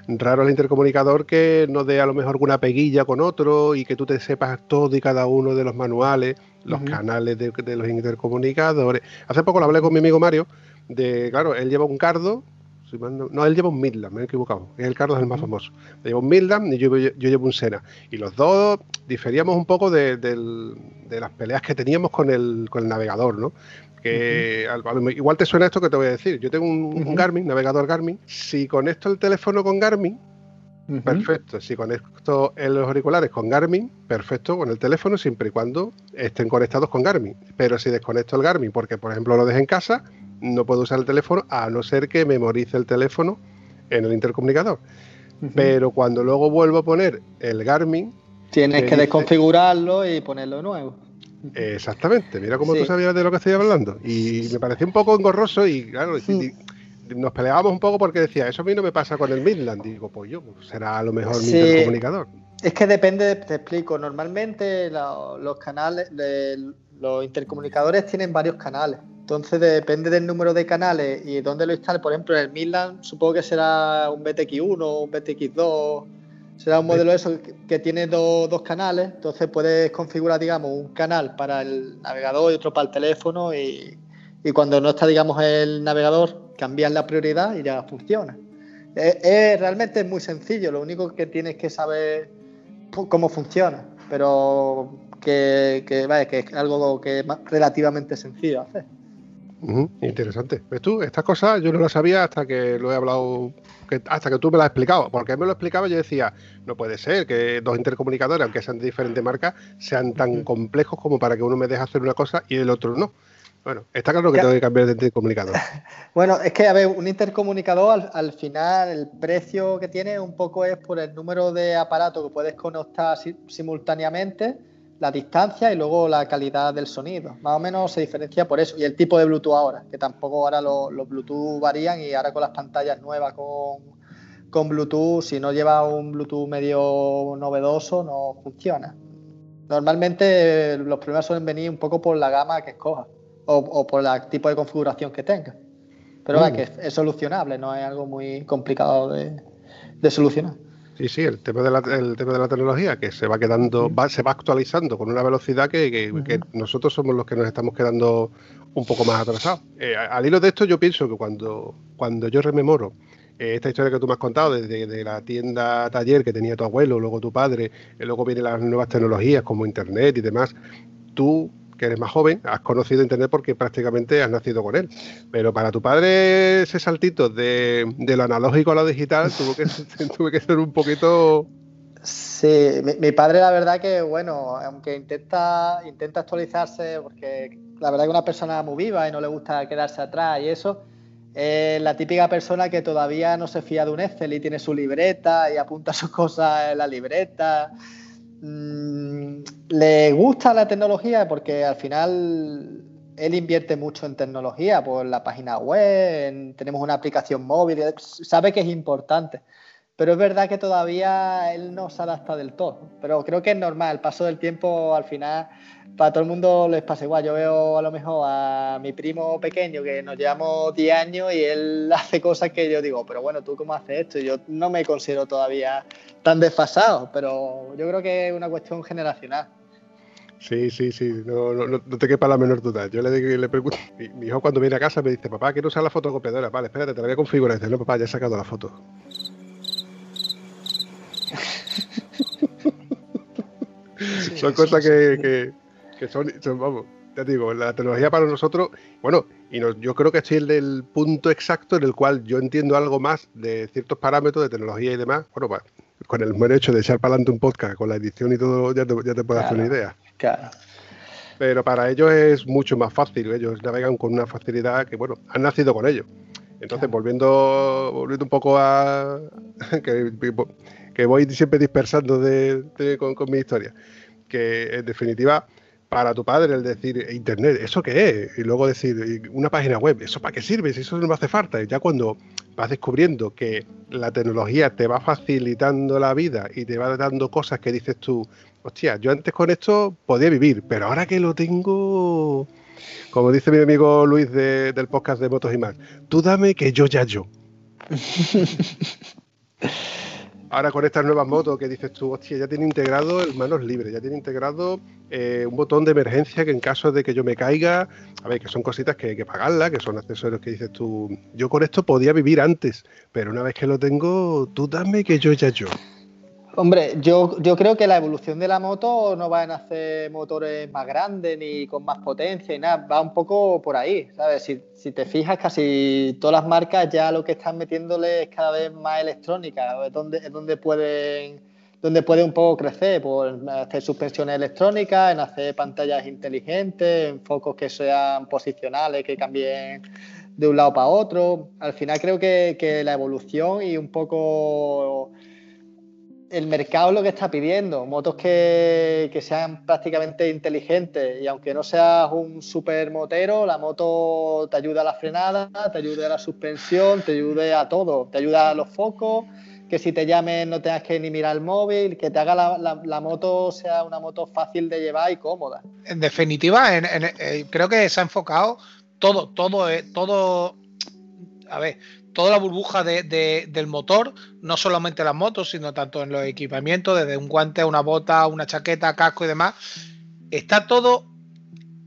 raro el intercomunicador que no dé a lo mejor alguna peguilla con otro y que tú te sepas todo y cada uno de los manuales, los canales de, de, los intercomunicadores. Hace poco lo hablé con mi amigo Mario, de, claro, él lleva un cardo no, él lleva un Midland, me he equivocado. El Carlos es el más famoso. Lleva un Midland y yo, llevo un Sena. Y los dos diferíamos un poco de, las peleas que teníamos con el, navegador, ¿no? Que igual te suena esto que te voy a decir. Yo tengo un, Garmin, navegador Garmin. Si conecto el teléfono con Garmin, Perfecto. Si conecto los auriculares con Garmin, perfecto con el teléfono, siempre y cuando estén conectados con Garmin. Pero si desconecto el Garmin porque, por ejemplo, lo dejo en casa, no puedo usar el teléfono a no ser que memorice el teléfono en el intercomunicador. Pero cuando luego vuelvo a poner el Garmin... Tienes que desconfigurarlo y ponerlo nuevo. Exactamente, mira cómo tú sabías de lo que estoy hablando. Y me pareció un poco engorroso y claro, nos peleábamos un poco porque decía, eso a mí no me pasa con el Midland. digo, pues yo, será a lo mejor mi intercomunicador. Es que depende, te explico, normalmente los canales, los intercomunicadores tienen varios canales. Entonces depende del número de canales y dónde lo instale. Por ejemplo, en el Midland supongo que será un BTX1, un BTX2, será un modelo eso que, tiene dos canales. Entonces puedes configurar, digamos, un canal para el navegador y otro para el teléfono y, cuando no está, digamos, el navegador, cambias la prioridad y ya funciona. Es, realmente es muy sencillo, lo único que tienes que saber cómo funciona, pero que, que, que es algo que es relativamente sencillo hacer interesante. ¿Ves tú? Estas cosas yo no las sabía hasta que lo he hablado, hasta que tú me las has explicado. Porque me lo explicaba yo decía, no puede ser que dos intercomunicadores, aunque sean de diferentes marcas, sean tan complejos como para que uno me deje hacer una cosa y el otro no. Bueno, está claro que tengo que cambiar de intercomunicador. bueno, es que, a ver, un intercomunicador al, final el precio que tiene un poco es por el número de aparatos que puedes conectar simultáneamente, la distancia y luego la calidad del sonido. Más o menos se diferencia por eso. Y el tipo de Bluetooth ahora, que tampoco ahora los, Bluetooth varían y ahora con las pantallas nuevas con, con Bluetooth, si no lleva un Bluetooth medio novedoso, no funciona. Normalmente los problemas suelen venir un poco por la gama que escojas o, por el tipo de configuración que tenga. Pero mm. que es, solucionable, no es algo muy complicado de, solucionar. Sí, sí, el tema, de la, tema de la tecnología que se va quedando, va, se va actualizando con una velocidad que, nosotros somos los que nos estamos quedando un poco más atrasados. Eh, al hilo de esto, yo pienso que cuando, cuando yo rememoro eh, esta historia que tú me has contado, desde de la tienda taller que tenía tu abuelo, luego tu padre, y luego vienen las nuevas tecnologías como Internet y demás, tú que eres más joven, has conocido Internet porque prácticamente has nacido con él. Pero para tu padre ese saltito de, lo analógico a lo digital tuvo que, tuvo que ser un poquito... Sí, mi, padre la verdad que, bueno, aunque intenta, intenta actualizarse, porque la verdad que una persona muy viva y no le gusta quedarse atrás y eso, es la típica persona que todavía no se fía de un Excel y tiene su libreta y apunta sus cosas en la libreta. Mm, le gusta la tecnología porque al final él invierte mucho en tecnología, por la página web, tenemos una aplicación móvil, sabe que es importante. Pero es verdad que todavía él no se adapta del todo. Pero creo que es normal, el paso del tiempo al final para todo el mundo les pasa igual. Yo veo a lo mejor a mi primo pequeño que nos llevamos 10 años y él hace cosas que yo digo, pero bueno, ¿tú cómo haces esto? Yo no me considero todavía tan desfasado, pero yo creo que es una cuestión generacional. Sí, sí, sí, no, no, no te quepa la menor duda. Yo le, le pregunto, mi, hijo cuando viene a casa me dice, papá, quiero usar la fotocopiadora. Vale, espérate, te la voy a configurar. dice, no, papá, ya he sacado la foto. Son cosas que, que son, vamos, ya digo, la tecnología para nosotros, bueno, y yo creo que estoy en el punto exacto en el cual yo entiendo algo más de ciertos parámetros de tecnología y demás. Bueno, pues con el buen hecho de echar para adelante un podcast, con la edición y todo, ya te, ya te puedes hacer una idea. Claro. Pero para ellos es mucho más fácil, ellos navegan con una facilidad que, bueno, han nacido con ello. Entonces, volviendo, volviendo un poco a. que, voy siempre dispersando de, con, con mi historia. Que en definitiva para tu padre el decir internet, ¿eso qué es? Y luego decir una página web, ¿eso para qué sirve? Si eso no me hace falta. Y ya cuando vas descubriendo que la tecnología te va facilitando la vida y te va dando cosas que dices tú, hostia, yo antes con esto podía vivir, pero ahora que lo tengo, como dice mi amigo Luis del podcast de Motos y más, tú dame que yo ya yo. ahora con estas nuevas motos que dices tú, hostia, ya tiene integrado el manos libres, ya tiene integrado eh, un botón de emergencia que en caso de que yo me caiga, a ver, que son cositas que hay que pagarlas, que son accesorios que dices tú, yo con esto podía vivir antes, pero una vez que lo tengo, tú dame que yo ya yo. Hombre, yo, creo que la evolución de la moto no va a hacer motores más grandes ni con más potencia y nada, va un poco por ahí, ¿sabes? Si, te fijas, casi todas las marcas ya lo que están metiéndole es cada vez más electrónica, es donde, es donde pueden puede un poco crecer, por hacer suspensiones electrónicas, en hacer pantallas inteligentes, en focos que sean posicionales, que cambien de un lado para otro. Al final creo que la evolución y un poco el mercado es lo que está pidiendo, motos que, sean prácticamente inteligentes. Y aunque no seas un super motero, la moto te ayuda a la frenada, te ayuda a la suspensión, te ayuda a todo, te ayuda a los focos, que si te llamen no tengas que ni mirar el móvil, que te haga la, moto sea una moto fácil de llevar y cómoda. En definitiva, eh, creo que se ha enfocado todo, todo, eh, todo, a ver, toda la burbuja del motor, no solamente las motos, sino tanto en los equipamientos, desde un guante, una bota, una chaqueta, casco y demás, está todo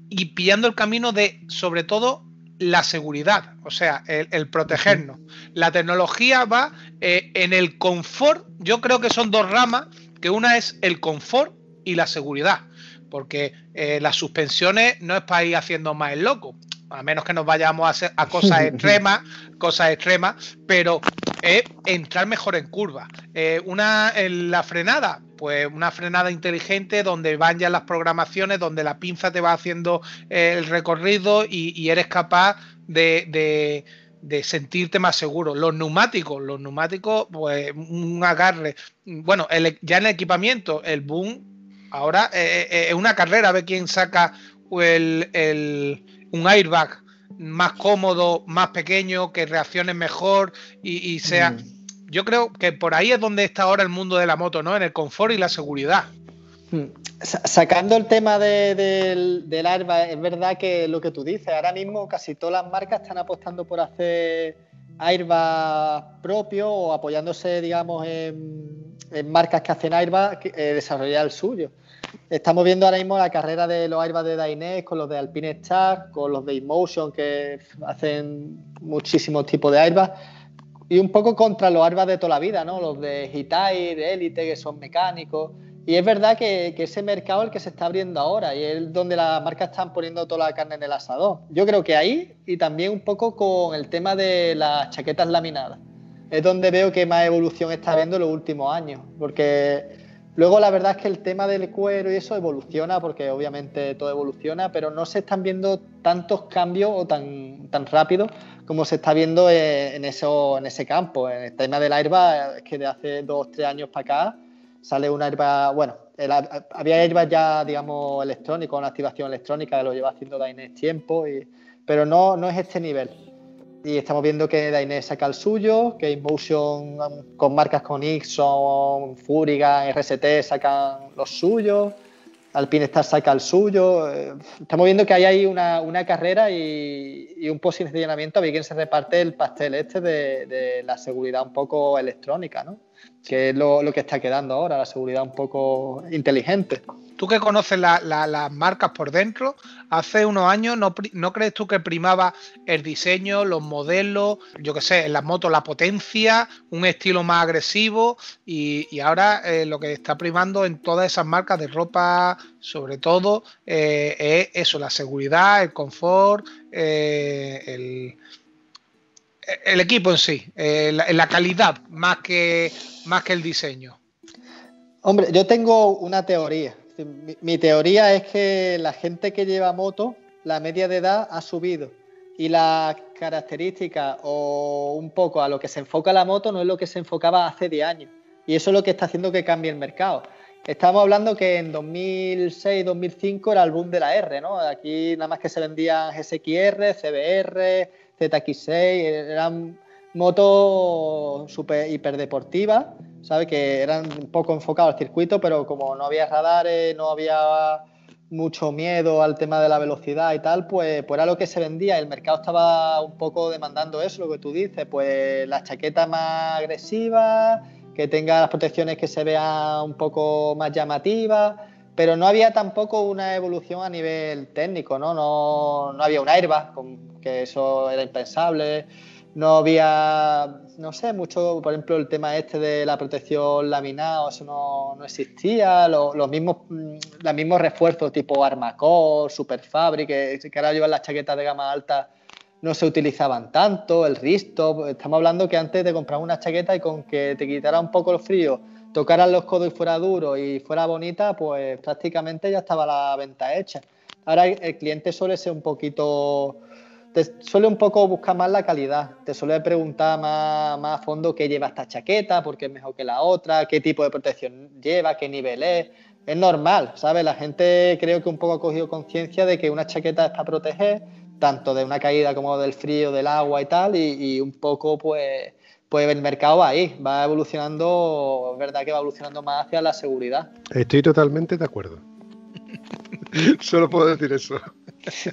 y pillando el camino de, sobre todo, la seguridad, o sea, el, protegernos. La tecnología va eh, en el confort, yo creo que son dos ramas, que una es el confort y la seguridad, porque eh, las suspensiones no es para ir haciendo más el loco, a menos que nos vayamos a, hacer, a cosas extremas, cosas extremas, pero es entrar mejor en curva. Eh, una, en la frenada, pues una frenada inteligente donde van ya las programaciones, donde la pinza te va haciendo el recorrido y, eres capaz de, sentirte más seguro. Los neumáticos, los neumáticos, pues un agarre. Bueno, ya en el equipamiento, el boom, ahora eh, eh, es una carrera, a ver quién saca el, un airbag más cómodo, más pequeño, que reaccione mejor y, sea... Mm. Yo creo que por ahí es donde está ahora el mundo de la moto, ¿no? En el confort y la seguridad. Mm. Sacando el tema del, del airbag, es verdad que lo que tú dices, ahora mismo casi todas las marcas están apostando por hacer airbag propio o apoyándose, digamos, en, marcas que hacen airbag, eh, desarrollar el suyo. Estamos viendo ahora mismo la carrera de los airbags de Dainese con los de Alpine Star, con los de Emotion que hacen muchísimos tipos de airbags y un poco contra los airbags de toda la vida, ¿no? Los de Hitachi, Elite, que son mecánicos. Y es verdad que, ese mercado es el que se está abriendo ahora y es donde las marcas están poniendo toda la carne en el asador. Yo creo que ahí y también un poco con el tema de las chaquetas laminadas. Es donde veo que más evolución está habiendo en los últimos años. Porque Luego la verdad es que el tema del cuero y eso evoluciona, porque obviamente todo evoluciona, pero no se están viendo tantos cambios o tan, tan rápido como se está viendo en, eso, en ese campo. En el tema del airbag, es que de hace dos, tres años para acá sale un airbag, bueno, había airbag ya, digamos, electrónico, una activación electrónica que lo lleva haciendo Dainese tiempo, pero no, no es este nivel. Y estamos viendo que Dainese saca el suyo, que Inmotion con marcas con Ixon, Furiga, RST sacan los suyos, Alpinestar saca el suyo. Eh, estamos viendo que hay ahí una, carrera y, un posicionamiento a ver quién se reparte el pastel este de, la seguridad un poco electrónica, ¿no? Que es lo, lo que está quedando ahora, la seguridad un poco inteligente. Tú que conoces las marcas por dentro, hace unos años, ¿no, crees tú que primaba el diseño, los modelos, yo qué sé, en las motos la potencia, un estilo más agresivo y, ahora eh, lo que está primando en todas esas marcas de ropa, sobre todo, eh, es eso, la seguridad, el confort, eh, el, equipo en sí, la, la, calidad más que, más que el diseño. Hombre, yo tengo una teoría mi, teoría es que la gente que lleva moto, la media de edad ha subido y las características o un poco a lo que se enfoca la moto no es lo que se enfocaba hace 10 años. Y eso es lo que está haciendo que cambie el mercado. Estamos hablando que en 2006-2005 era el boom de la R, ¿no? Aquí nada más que se vendían SXR, CBR, ZX6, eran motos super hiperdeportivas ¿sabes? Que eran un poco enfocados al circuito, pero como no había radares, no había mucho miedo al tema de la velocidad y tal, pues, pues era lo que se vendía. El mercado estaba un poco demandando eso, lo que tú dices, pues las chaquetas más agresivas, que tenga las protecciones que se vean un poco más llamativas, pero no había tampoco una evolución a nivel técnico, ¿no? No, no había un airbag, que eso era impensable no había, no sé, mucho, por ejemplo, el tema este de la protección laminada, eso no, existía, los, mismos, mm, los mismos refuerzos tipo Armacor, Superfabric, que, que ahora llevan las chaquetas de gama alta, no se utilizaban tanto, el Risto, estamos hablando que antes de comprar una chaqueta y con que te quitara un poco el frío, tocaran los codos y fuera duro y fuera bonita, pues prácticamente ya estaba la venta hecha. Ahora el cliente suele ser un poquito te suele un poco buscar más la calidad, te suele preguntar más, a fondo qué lleva esta chaqueta, por qué es mejor que la otra, qué tipo de protección lleva, qué nivel es. Es normal, ¿sabes? La gente creo que un poco ha cogido conciencia de que una chaqueta es para proteger, tanto de una caída como del frío, del agua y tal, y, un poco pues, pues el mercado va ahí, va evolucionando, es verdad que va evolucionando más hacia la seguridad. Estoy totalmente de acuerdo. Solo puedo decir eso.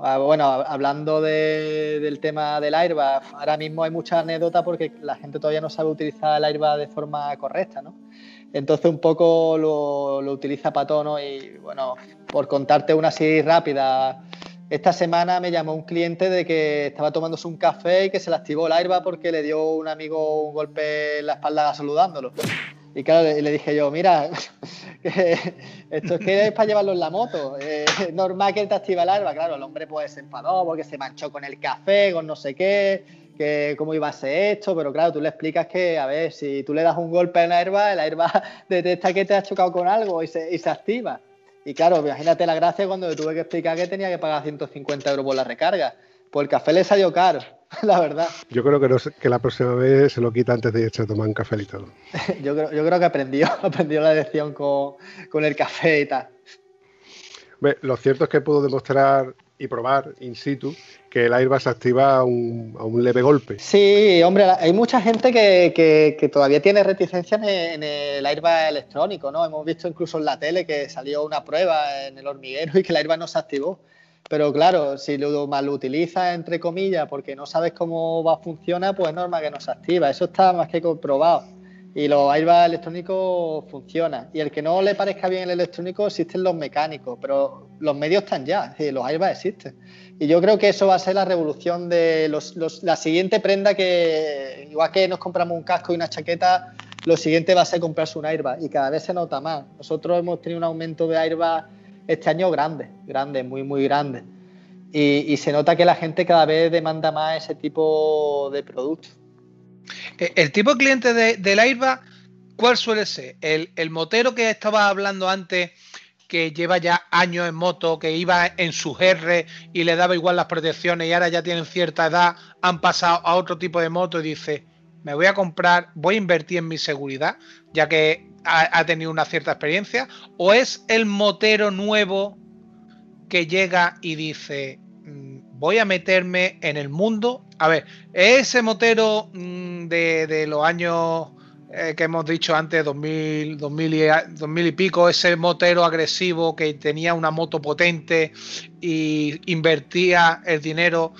Ah, bueno, hablando del tema del airbag, ahora mismo hay mucha anécdota porque la gente todavía no sabe utilizar el airbag de forma correcta, ¿no? Entonces un poco lo, utiliza para tono y bueno, por contarte una así rápida, esta semana me llamó un cliente de que estaba tomándose un café y que se le activó el airbag porque le dio un amigo un golpe en la espalda saludándolo. Y claro, le, dije yo, mira, esto es que es para llevarlo en la moto. Eh, es normal que te activa el arma. Claro, el hombre puede ser enfadó porque se manchó con el café, con no sé qué, que cómo iba a ser esto, pero claro, tú le explicas que, a ver, si tú le das un golpe en la herba, la herba detecta que te has chocado con algo y se, y se activa. Y claro, imagínate la gracia cuando tuve que explicar que tenía que pagar 150 euros por la recarga. Pues el café le salió caro, la verdad. Yo creo que, no, que la próxima vez se lo quita antes de irse a tomar un café y todo. yo, creo, yo creo que aprendió, aprendió la lección con, con el café y tal. Lo cierto es que puedo demostrar y probar in situ que el airbag se activa a un, a un leve golpe. Sí, hombre, hay mucha gente que, que, todavía tiene reticencia en el airbag electrónico, ¿no? Hemos visto incluso en la tele que salió una prueba en el hormiguero y que el airbag no se activó. Pero claro, si lo mal utilizas, entre comillas, porque no sabes cómo va a funcionar, pues es normal que no se activa. Eso está más que comprobado. Y los airbags electrónicos funcionan. Y el que no le parezca bien el electrónico, existen los mecánicos, pero los medios están ya, los airbags existen. Y yo creo que eso va a ser la revolución de los, la siguiente prenda que, igual que nos compramos un casco y una chaqueta, lo siguiente va a ser comprarse un airbag. Y cada vez se nota más. Nosotros hemos tenido un aumento de airbag este año grande, grande, muy, muy grande. Y, se nota que la gente cada vez demanda más ese tipo de productos. Eh, el tipo de cliente de, del airbag, ¿cuál suele ser? El, el motero que estaba hablando antes, que lleva ya años en moto, que iba en su R y le daba igual las protecciones y ahora ya tienen cierta edad, han pasado a otro tipo de moto y dice, me voy a comprar, voy a invertir en mi seguridad, ya que ha, tenido una cierta experiencia, o es el motero nuevo que llega y dice, voy a meterme en el mundo. A ver, ese motero mm, de, los años eh, que hemos dicho antes, 2000, 2000 y, 2000 y pico, ese motero agresivo que tenía una moto potente y invertía el dinero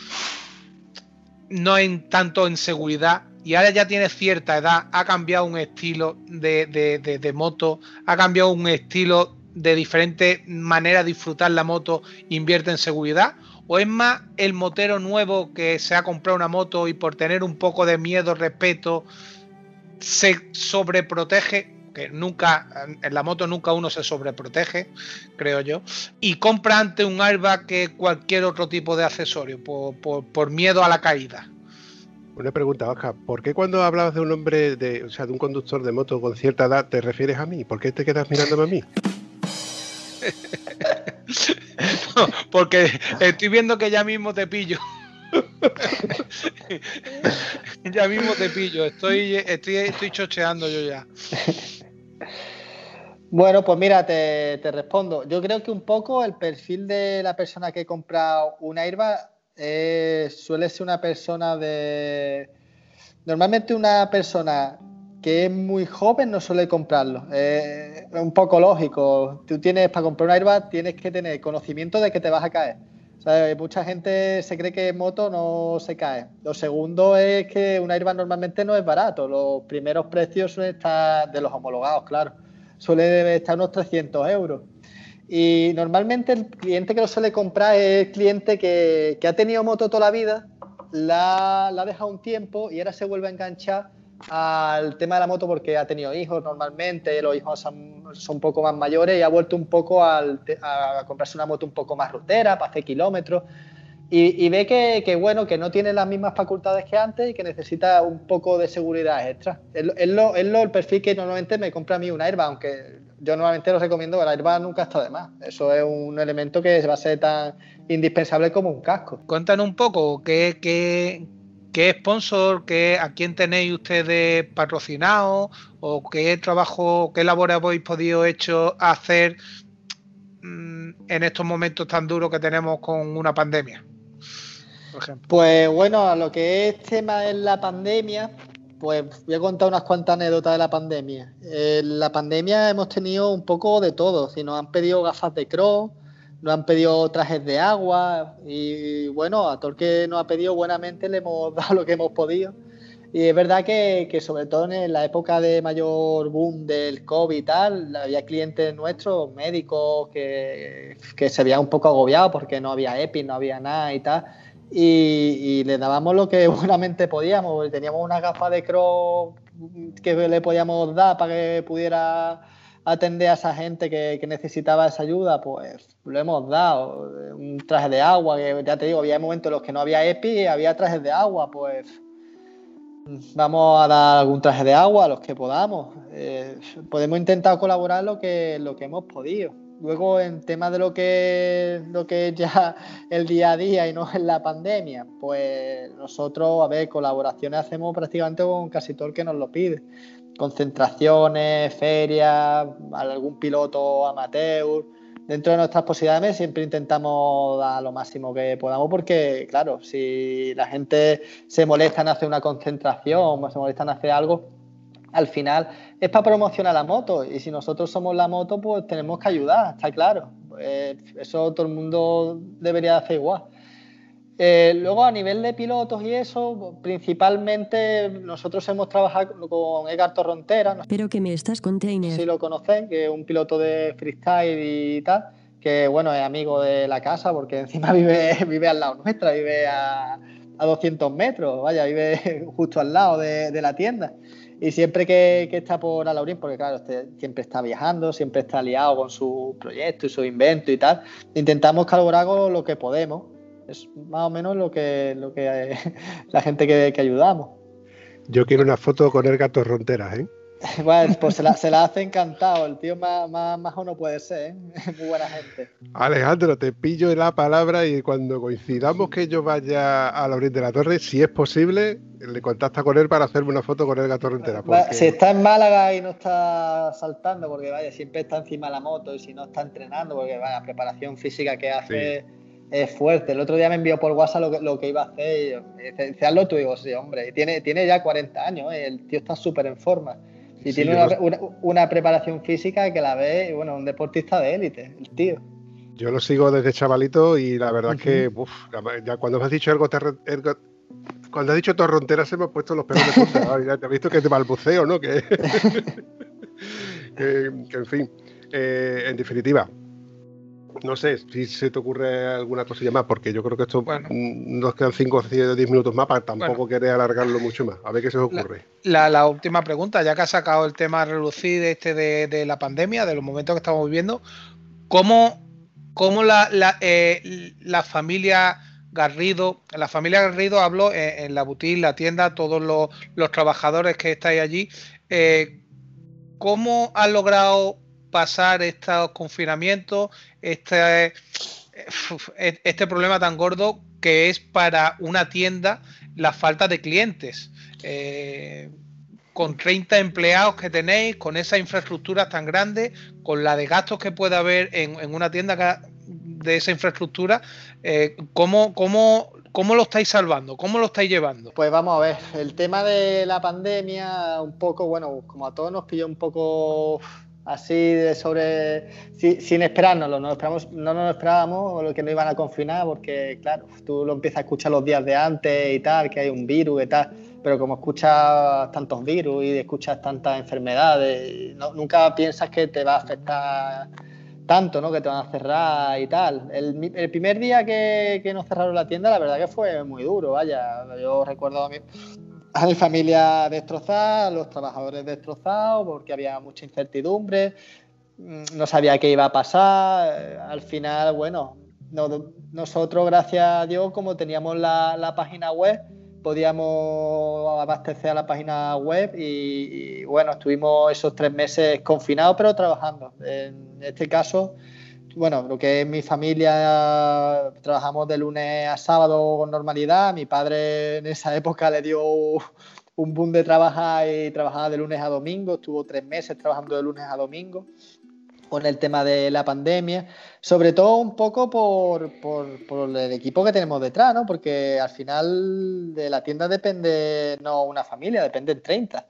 no en tanto en seguridad y ahora ya tiene cierta edad, ha cambiado un estilo de, de moto, ha cambiado un estilo de diferente manera de disfrutar la moto, invierte en seguridad ¿O es más el motero nuevo que se ha comprado una moto y por tener un poco de miedo, respeto, se sobreprotege? Que nunca, en la moto nunca uno se sobreprotege, creo yo, y compra ante un airbag que cualquier otro tipo de accesorio, por, miedo a la caída. Una pregunta, Oscar, ¿por qué cuando hablabas de un hombre, de, o sea, de un conductor de moto con cierta edad, te refieres a mí? ¿Por qué te quedas mirándome a mí? porque estoy viendo que ya mismo te pillo. ya mismo te pillo, estoy, estoy, estoy chocheando yo ya. Bueno, pues mira, te, respondo. Yo creo que un poco el perfil de la persona que compra una airbag suele ser una persona de... Normalmente una persona que es muy joven no suele comprarlo. es un poco lógico. Tú tienes, para comprar un airbag, tienes que tener conocimiento de que te vas a caer. mucha gente se cree que en moto no se cae. Lo segundo es que un airbag normalmente no es barato. Los primeros precios suelen estar, de los homologados, claro, suele estar unos 300 euros. Y normalmente el cliente que lo suele comprar es el cliente que, que ha tenido moto toda la vida, la, ha dejado un tiempo y ahora se vuelve a enganchar al tema de la moto porque ha tenido hijos normalmente, los hijos son, un poco más mayores y ha vuelto un poco a comprarse una moto un poco más rutera para hacer kilómetros y, ve que, bueno, que no tiene las mismas facultades que antes y que necesita un poco de seguridad extra. Es, lo, el perfil que normalmente me compra a mí una airbag, aunque yo normalmente lo recomiendo, la airbag nunca está de más. Eso es un elemento que va a ser tan indispensable como un casco. Cuéntanos un poco qué, qué, ¿Qué sponsor, qué, a quién tenéis ustedes patrocinado o qué trabajo, qué labor habéis podido hecho hacer mm, en estos momentos tan duros que tenemos con una pandemia? Por ejemplo. Pues bueno, a lo que es tema de la pandemia, pues voy a contar unas cuantas anécdotas de la pandemia. En la pandemia hemos tenido un poco de todo. Si nos han pedido gafas de cross, nos han pedido trajes de agua y bueno, a todo el que nos ha pedido buenamente le hemos dado lo que hemos podido. Y es verdad que, que, sobre todo en la época de mayor boom del COVID y tal, había clientes nuestros, médicos, que, que se habían un poco agobiados porque no había EPI, no había nada y tal. Y, y le dábamos lo que buenamente podíamos. Teníamos una gafa de cross que le podíamos dar para que pudiera atender a esa gente que, necesitaba esa ayuda, pues lo hemos dado. Un traje de agua, que ya te digo, había momentos en los que no había EPI, había trajes de agua, pues Vamos a dar algún traje de agua a los que podamos. Eh, podemos intentar colaborar lo que, lo que hemos podido. Luego, en tema de lo que, lo que es ya el día a día y no es la pandemia, pues nosotros, a ver, colaboraciones hacemos prácticamente con casi todo el que nos lo pide. Concentraciones, ferias, algún piloto amateur. Dentro de nuestras posibilidades siempre intentamos dar lo máximo que podamos porque, claro, si la gente se molesta en hacer una concentración o se molesta en hacer algo, al final es para promocionar la moto y si nosotros somos la moto, pues tenemos que ayudar, está claro. Pues eso todo el mundo debería hacer igual. Eh, luego a nivel de pilotos y eso, principalmente nosotros hemos trabajado con Edgar Torrontera. No Pero que me estás container. Si lo conocéis, que es un piloto de freestyle y tal, que bueno, es amigo de la casa porque encima vive, vive al lado nuestra, vive a, a 200 metros, vaya, vive justo al lado de, de la tienda. Y siempre que, está por Alaurín, porque claro, este siempre está viajando, siempre está liado con su proyecto y su invento y tal, intentamos colaborar con lo que podemos. Es más o menos lo que, lo que la gente que, que ayudamos. Yo quiero una foto con el gato Ronteras, ¿eh? Bueno, pues se la, se la, hace encantado. El tío más, más majo no puede ser, ¿eh? Muy buena gente. Alejandro, te pillo la palabra y cuando coincidamos que yo vaya a la orilla de la torre, si es posible, le contacta con él para hacerme una foto con el gato. Porque... Si está en Málaga y no está saltando, porque vaya, siempre está encima de la moto y si no está entrenando, porque vaya, preparación física que hace. Sí es fuerte. El otro día me envió por WhatsApp lo que, lo que iba a hacer. Y dice, hazlo tú. digo, sí, hombre. Tiene, tiene ya 40 años. ¿eh? El tío está súper en forma. Y sí, tiene una, una, una, preparación física que la ve, bueno, un deportista de élite, el tío. Yo lo sigo desde chavalito y la verdad uh -huh. es que, uf, ya cuando me has dicho algo, cuando has dicho torrontera se me han puesto los pelos de punta. ya te has visto que te balbuceo, ¿no? Que, que, que, en fin, eh, en definitiva, no sé si se te ocurre alguna cosilla más, porque yo creo que esto bueno, nos quedan 5 o 10 minutos más para tampoco bueno, querer alargarlo mucho más. A ver qué se os ocurre. La, la, la, última pregunta, ya que has sacado el tema relucir este de, de, la pandemia, de los momentos que estamos viviendo, ¿cómo, cómo la, la, eh, la, familia Garrido, la familia Garrido habló en, en la boutique, la tienda, todos los, los trabajadores que estáis allí, eh, ¿cómo han logrado pasar estos confinamientos, este, este problema tan gordo que es para una tienda la falta de clientes. Eh, con 30 empleados que tenéis, con esa infraestructura tan grande, con la de gastos que puede haber en, en una tienda de esa infraestructura, eh, ¿cómo, cómo, ¿cómo lo estáis salvando? ¿Cómo lo estáis llevando? Pues vamos a ver, el tema de la pandemia, un poco, bueno, como a todos nos pilló un poco así de sobre si, sin esperárnoslo, no, esperamos, no nos esperábamos lo que no iban a confinar porque claro, tú lo empiezas a escuchar los días de antes y tal, que hay un virus y tal, pero como escuchas tantos virus y escuchas tantas enfermedades, nunca piensas que te va a afectar tanto, ¿no? Que te van a cerrar y tal. El, primer día que, que, nos cerraron la tienda, la verdad que fue muy duro, vaya. Yo recuerdo a mi, a mi familia destrozada, a los trabajadores destrozados, porque había mucha incertidumbre, no sabía qué iba a pasar. Al final, bueno, no, nosotros, gracias a Dios, como teníamos la, página web, podíamos abastecer a la página web y, bueno, estuvimos esos tres meses confinados, pero trabajando. En este caso, bueno, lo que es mi familia, trabajamos de lunes a sábado con normalidad. Mi padre en esa época le dio un boom de trabajar y trabajaba de lunes a domingo. Estuvo tres meses trabajando de lunes a domingo con el tema de la pandemia, sobre todo un poco por, por, por, el equipo que tenemos detrás, ¿no? Porque al final de la tienda depende no una familia, dependen 30.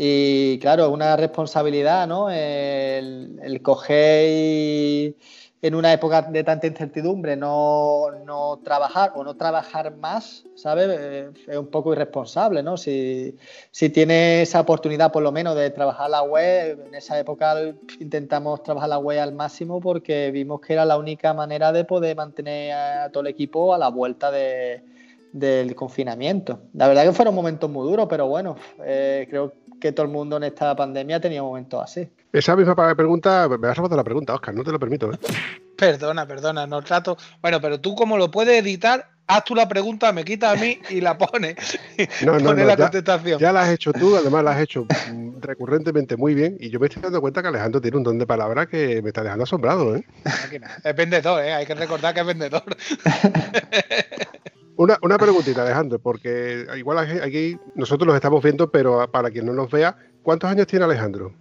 Y claro, una responsabilidad, ¿no? El, coger y en una época de tanta incertidumbre no, no, trabajar o no trabajar más, ¿sabes? Es un poco irresponsable, ¿no? Si, si tiene esa oportunidad por lo menos de trabajar la web, en esa época intentamos trabajar la web al máximo porque vimos que era la única manera de poder mantener a todo el equipo a la vuelta de, del confinamiento. La verdad que fueron momentos muy duros, pero bueno, eh, creo que todo el mundo en esta pandemia tenía momentos así. Esa misma pregunta, me has robado la pregunta, Oscar, no te lo permito. ¿eh? Perdona, perdona, no trato. Bueno, pero tú, como lo puedes editar, haz tú la pregunta, me quita a mí y la pone. No, no, pone no, la ya- contestación. Ya la has hecho tú, además la has hecho recurrentemente muy bien. Y yo me estoy dando cuenta que Alejandro tiene un don de palabra que me está dejando asombrado. ¿eh? Es vendedor, ¿eh? hay que recordar que es vendedor. Una, una preguntita, Alejandro, porque igual aquí- nosotros los estamos viendo, pero para quien no nos vea, ¿cuántos años tiene Alejandro?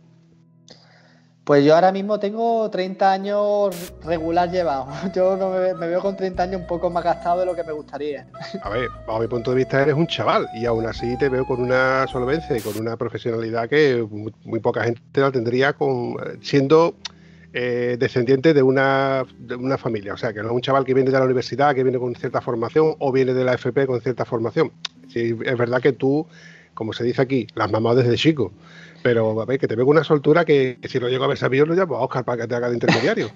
Pues yo ahora mismo tengo 30 años regular llevado. Yo no me, me veo con 30 años un poco más gastado de lo que me gustaría. A ver, bajo mi punto de vista eres un chaval y aún así te veo con una solvencia y con una profesionalidad que muy, muy poca gente la tendría con siendo eh, descendiente de una, de una familia. O sea, que no es un chaval que viene de la universidad, que viene con cierta formación o viene de la FP con cierta formación. Sí, es verdad que tú, como se dice aquí, las mamás desde chico. Pero que te veo con una soltura que, si lo llego a ver sabido, lo llamo a Oscar para que te haga de intermediario.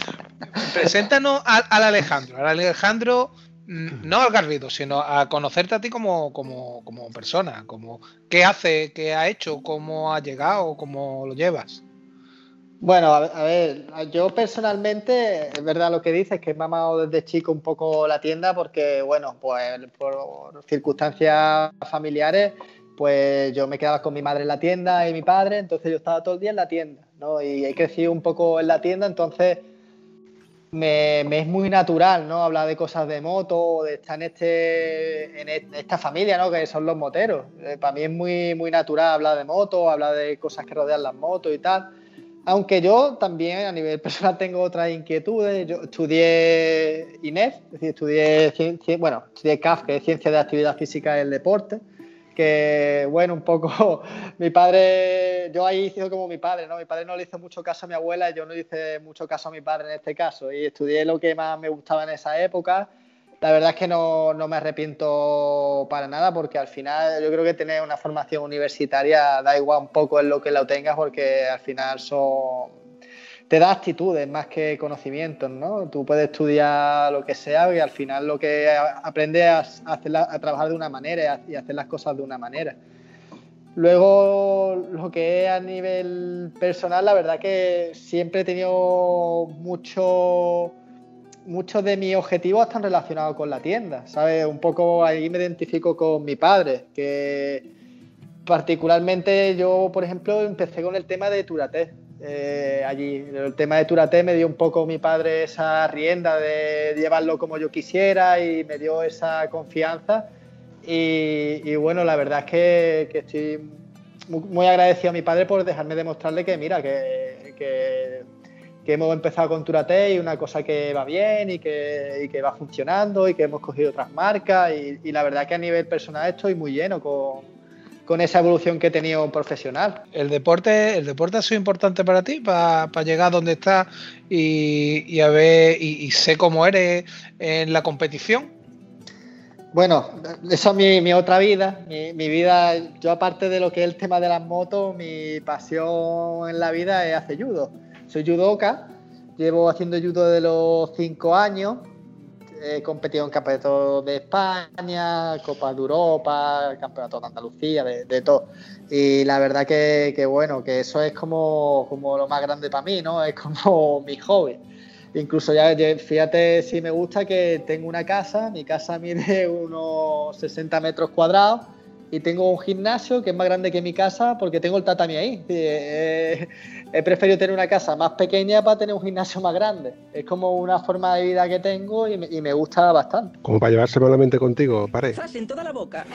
Preséntanos al, al Alejandro. Al Alejandro, mm, no al Garrido, sino a conocerte a ti como, como, como persona. Como, ¿Qué hace, qué ha hecho, cómo ha llegado, cómo lo llevas? Bueno, a, ver, yo personalmente, es verdad lo que dices, que he mamado desde chico un poco la tienda porque, bueno, pues por circunstancias familiares, pues yo me quedaba con mi madre en la tienda y mi padre, entonces yo estaba todo el día en la tienda, ¿no? Y he crecido un poco en la tienda, entonces me, me es muy natural, ¿no? Hablar de cosas de moto, de estar en, este, en e- esta familia, ¿no? Que son los moteros. Eh, para mí es muy, muy natural hablar de moto, hablar de cosas que rodean las motos y tal. Aunque yo también a nivel personal tengo otras inquietudes. Yo estudié INEF, es decir, estudié, bueno, estudié CAF, que es Ciencia de Actividad Física del Deporte. Que, bueno, un poco mi padre, yo ahí hice como mi padre, ¿no? Mi padre no le hizo mucho caso a mi abuela y yo no le hice mucho caso a mi padre en este caso. Y estudié lo que más me gustaba en esa época. La verdad es que no, no me arrepiento para nada porque al final yo creo que tener una formación universitaria da igual un poco en lo que lo tengas porque al final son te da actitudes más que conocimientos, ¿no? Tú puedes estudiar lo que sea y al final lo que aprendes a, hacerla- a trabajar de una manera y hacer las cosas de una manera. Luego, lo que es a nivel personal, la verdad que siempre he tenido mucho, muchos de mis objetivos están relacionados con la tienda, ¿sabes? Un poco ahí me identifico con mi padre, que particularmente yo, por ejemplo, empecé con el tema de Turaté. eh, allí, el tema de Turaté me dio un poco mi padre esa rienda de llevarlo como yo quisiera y me dio esa confianza. Y, y bueno, la verdad es que, que estoy muy, muy agradecido a mi padre por dejarme demostrarle que, mira, que, que, que hemos empezado con Turate y una cosa que va bien y que, y que va funcionando y que hemos cogido otras marcas. Y, y la verdad que a nivel personal estoy muy lleno con, con esa evolución que he tenido profesional. ¿El deporte, el deporte ha sido importante para ti, para, para llegar donde estás y, y a ver, y, sé cómo eres en la competición? Bueno, eso es mi, mi otra vida. Mi, mi vida, yo aparte de lo que es el tema de las motos, mi pasión en la vida es hacer judo. Soy judoka, llevo haciendo judo de los cinco años. He competido en campeonatos de España, Copa de Europa, campeonatos de Andalucía, de, de todo. Y la verdad que, que, bueno, que eso es como, como lo más grande para mí, ¿no? Es como mi hobby. Incluso ya, fíjate si me gusta que tengo una casa, mi casa mide unos 60 metros cuadrados y tengo un gimnasio que es más grande que mi casa porque tengo el tatami ahí. Eh, he preferido tener una casa más pequeña para tener un gimnasio más grande. Es como una forma de vida que tengo y me, y me gusta bastante. Como para llevarse malamente contigo, pare. ¡Zas en toda la boca!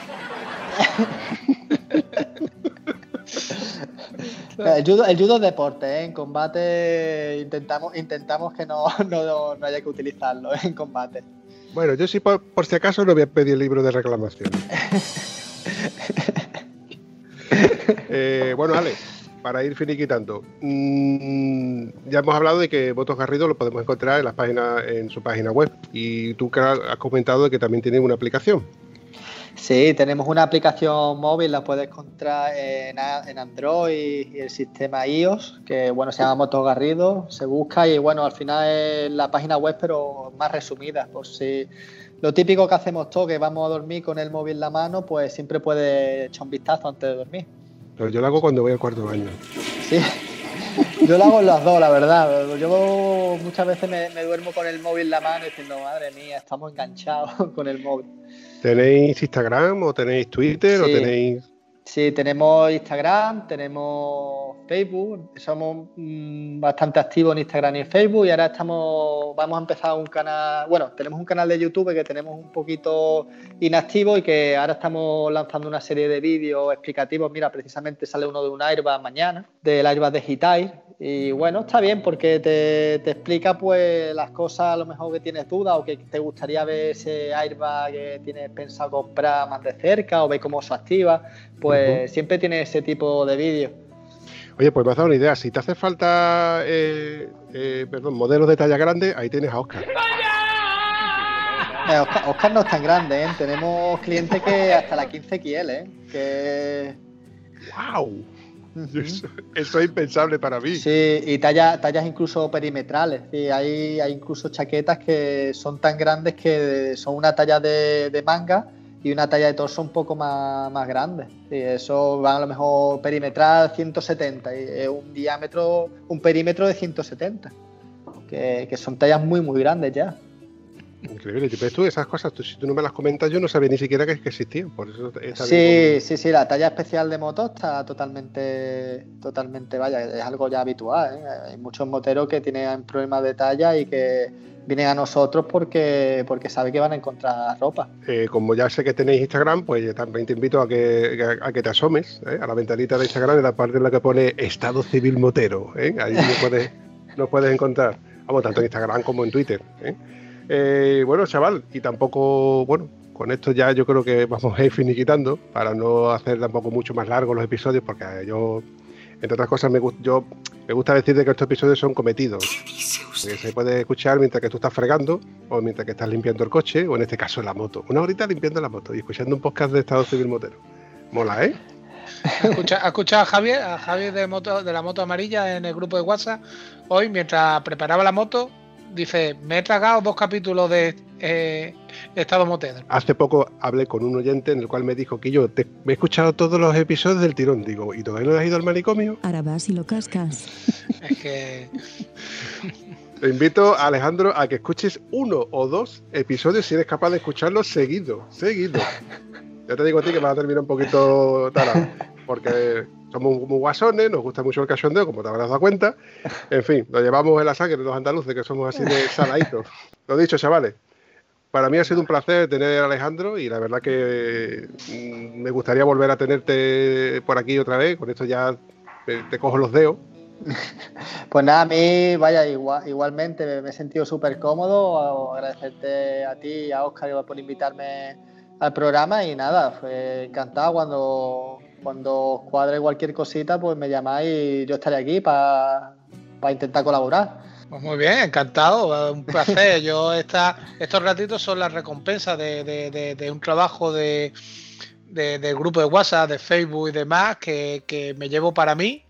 El judo, el judo es deporte, ¿eh? en combate intentamos, intentamos que no, no, no, haya que utilizarlo en combate. Bueno, yo sí por, por si acaso no voy a pedir el libro de reclamación. eh, bueno, Ale, para ir finiquitando, mmm, ya hemos hablado de que Votos Garrido lo podemos encontrar en, las páginas, en su página web y tú has comentado que también tiene una aplicación. Sí, tenemos una aplicación móvil, la puedes encontrar en, en, Android y el sistema iOS, que bueno, se llama Motos Garrido, se busca y bueno, al final es la página web, pero más resumida, por si lo típico que hacemos todos, que vamos a dormir con el móvil en la mano, pues siempre puedes echar un vistazo antes de dormir. Pero yo lo hago cuando voy al cuarto baño. Sí. Yo lo hago en las dos, la verdad. Yo muchas veces me, me duermo con el móvil en la mano diciendo, madre mía, estamos enganchados con el móvil. ¿Tenéis Instagram o tenéis Twitter o tenéis... Sí, tenemos Instagram, tenemos Facebook, somos mm, bastante activos en Instagram y en Facebook y ahora estamos, vamos a empezar un canal, bueno, tenemos un canal de YouTube que tenemos un poquito inactivo y que ahora estamos lanzando una serie de vídeos explicativos. Mira, precisamente sale uno de un airbag mañana, del airbag de Hitachi y bueno, está bien porque te, te explica pues las cosas a lo mejor que tienes dudas o que te gustaría ver ese airbag que tienes pensado comprar más de cerca o ver cómo se activa, pues siempre tiene ese tipo de vídeos. Oye, pues me has dado una idea. Si te hace falta, eh, eh, perdón, modelos de talla grande, ahí tienes a Oscar. Eh, Oscar, Oscar no es tan grande, ¿eh? tenemos clientes que hasta la 15XL, ¿eh? que ¡Wow! Eso, eso es impensable para mí. Sí, y talla- tallas incluso perimetrales. Sí, hay, hay incluso chaquetas que son tan grandes que son una talla de, de manga y una talla de torso un poco más, más grande. Sí, eso va a lo mejor perimetral 170 y es un diámetro, un perímetro de 170. Que, que son tallas muy, muy grandes ya. Increíble. Ves tú esas cosas, tú- si tú no me las comentas, yo no sabía ni siquiera que, que existían. Por eso Sí, sí, sí, la talla especial de moto está totalmente, totalmente, vaya, es algo ya habitual. ¿eh? Hay muchos moteros que tienen problemas de talla y que vienen a nosotros porque, porque saben que van a encontrar ropa. como, eh, como ya sé que tenéis Instagram, pues también te invito a que, a, que te asomes ¿eh? a la ventanita de Instagram en la parte en la que pone Estado Civil Motero. ¿eh? Ahí nos puedes, nos puedes encontrar. Vamos, tanto en Instagram como en Twitter. ¿eh? Eh, bueno, chaval, y tampoco, bueno, con esto ya yo creo que vamos a ir finiquitando para no hacer tampoco mucho más largos los episodios, porque eh, yo, entre otras cosas, me, yo, me gusta decir de que estos episodios son cometidos. Que se puede escuchar mientras que tú estás fregando, o mientras que estás limpiando el coche, o en este caso la moto. Una horita limpiando la moto y escuchando un podcast de Estado Civil Motero. Mola, ¿eh? Escucha, ¿Ha escuchado a Javier, a Javier de, moto, de la moto amarilla en el grupo de WhatsApp? Hoy, mientras preparaba la moto, dice, me he tragado dos capítulos de eh, Estado Motero. Hace poco hablé con un oyente en el cual me dijo que yo te, me he escuchado todos los episodios del tirón. Digo, ¿y todavía no has ido al manicomio? Ahora vas y lo cascas. Es que Te invito, Alejandro, a que escuches uno o dos episodios si eres capaz de escucharlos seguido, seguido. Ya te digo a ti que vas a terminar un poquito tarado, porque somos muy guasones, nos gusta mucho el cachondeo, como te habrás dado cuenta. En fin, lo llevamos en la sangre los andaluces, que somos así de saladitos. Lo dicho, chavales. Para mí ha sido un placer tener a Alejandro y la verdad que mm, me gustaría volver a tenerte por aquí otra vez. Con esto ya te, cojo los dedos. Pues nada, a mí, vaya, igual, igualmente me, me he sentido súper cómodo. Agradecerte a ti y a Oscar por invitarme al programa y nada, encantado cuando, cuando cuadre cualquier cosita, pues me llamáis y yo estaré aquí para intentar colaborar. Pues muy bien, encantado, un placer. Yo esta, estos ratitos son las recompensas de, de- un trabajo de, grupo de WhatsApp, de Facebook y demás que, que me llevo para mí.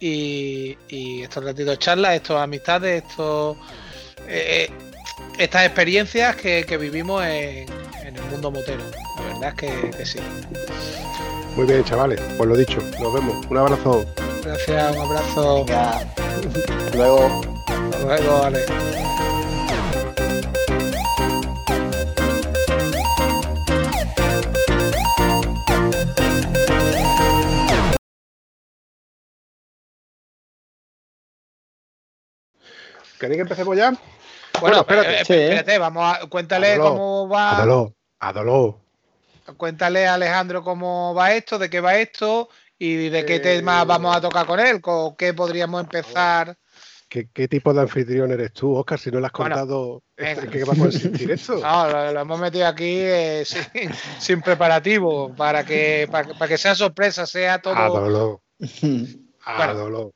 Y, estos ratitos de charlas, estas amistades, estos, eh, estas experiencias que, que vivimos en, en el mundo motero. La verdad es que, que sí. Muy bien, chavales. Pues lo dicho, nos vemos. Un abrazo. Gracias, un abrazo. Venga, hasta luego. Hasta luego, Ale. ¿Queréis que empecemos ya? Bueno, espérate. eh, Sí. espérate, vamos a cuéntale Adoló. cómo va. Adoló, Adoló. Cuéntale a Alejandro cómo va esto, de qué va esto y de qué Eh, tema vamos a tocar con él, con qué podríamos empezar. ¿Qué, qué tipo de anfitrión eres tú, Oscar? Si no le has Bueno, contado en qué va a consistir esto. No, lo, lo hemos metido aquí eh, sin, sin preparativo para que para, que- para que sea sorpresa, sea todo. Adoló, Bueno. Adoló.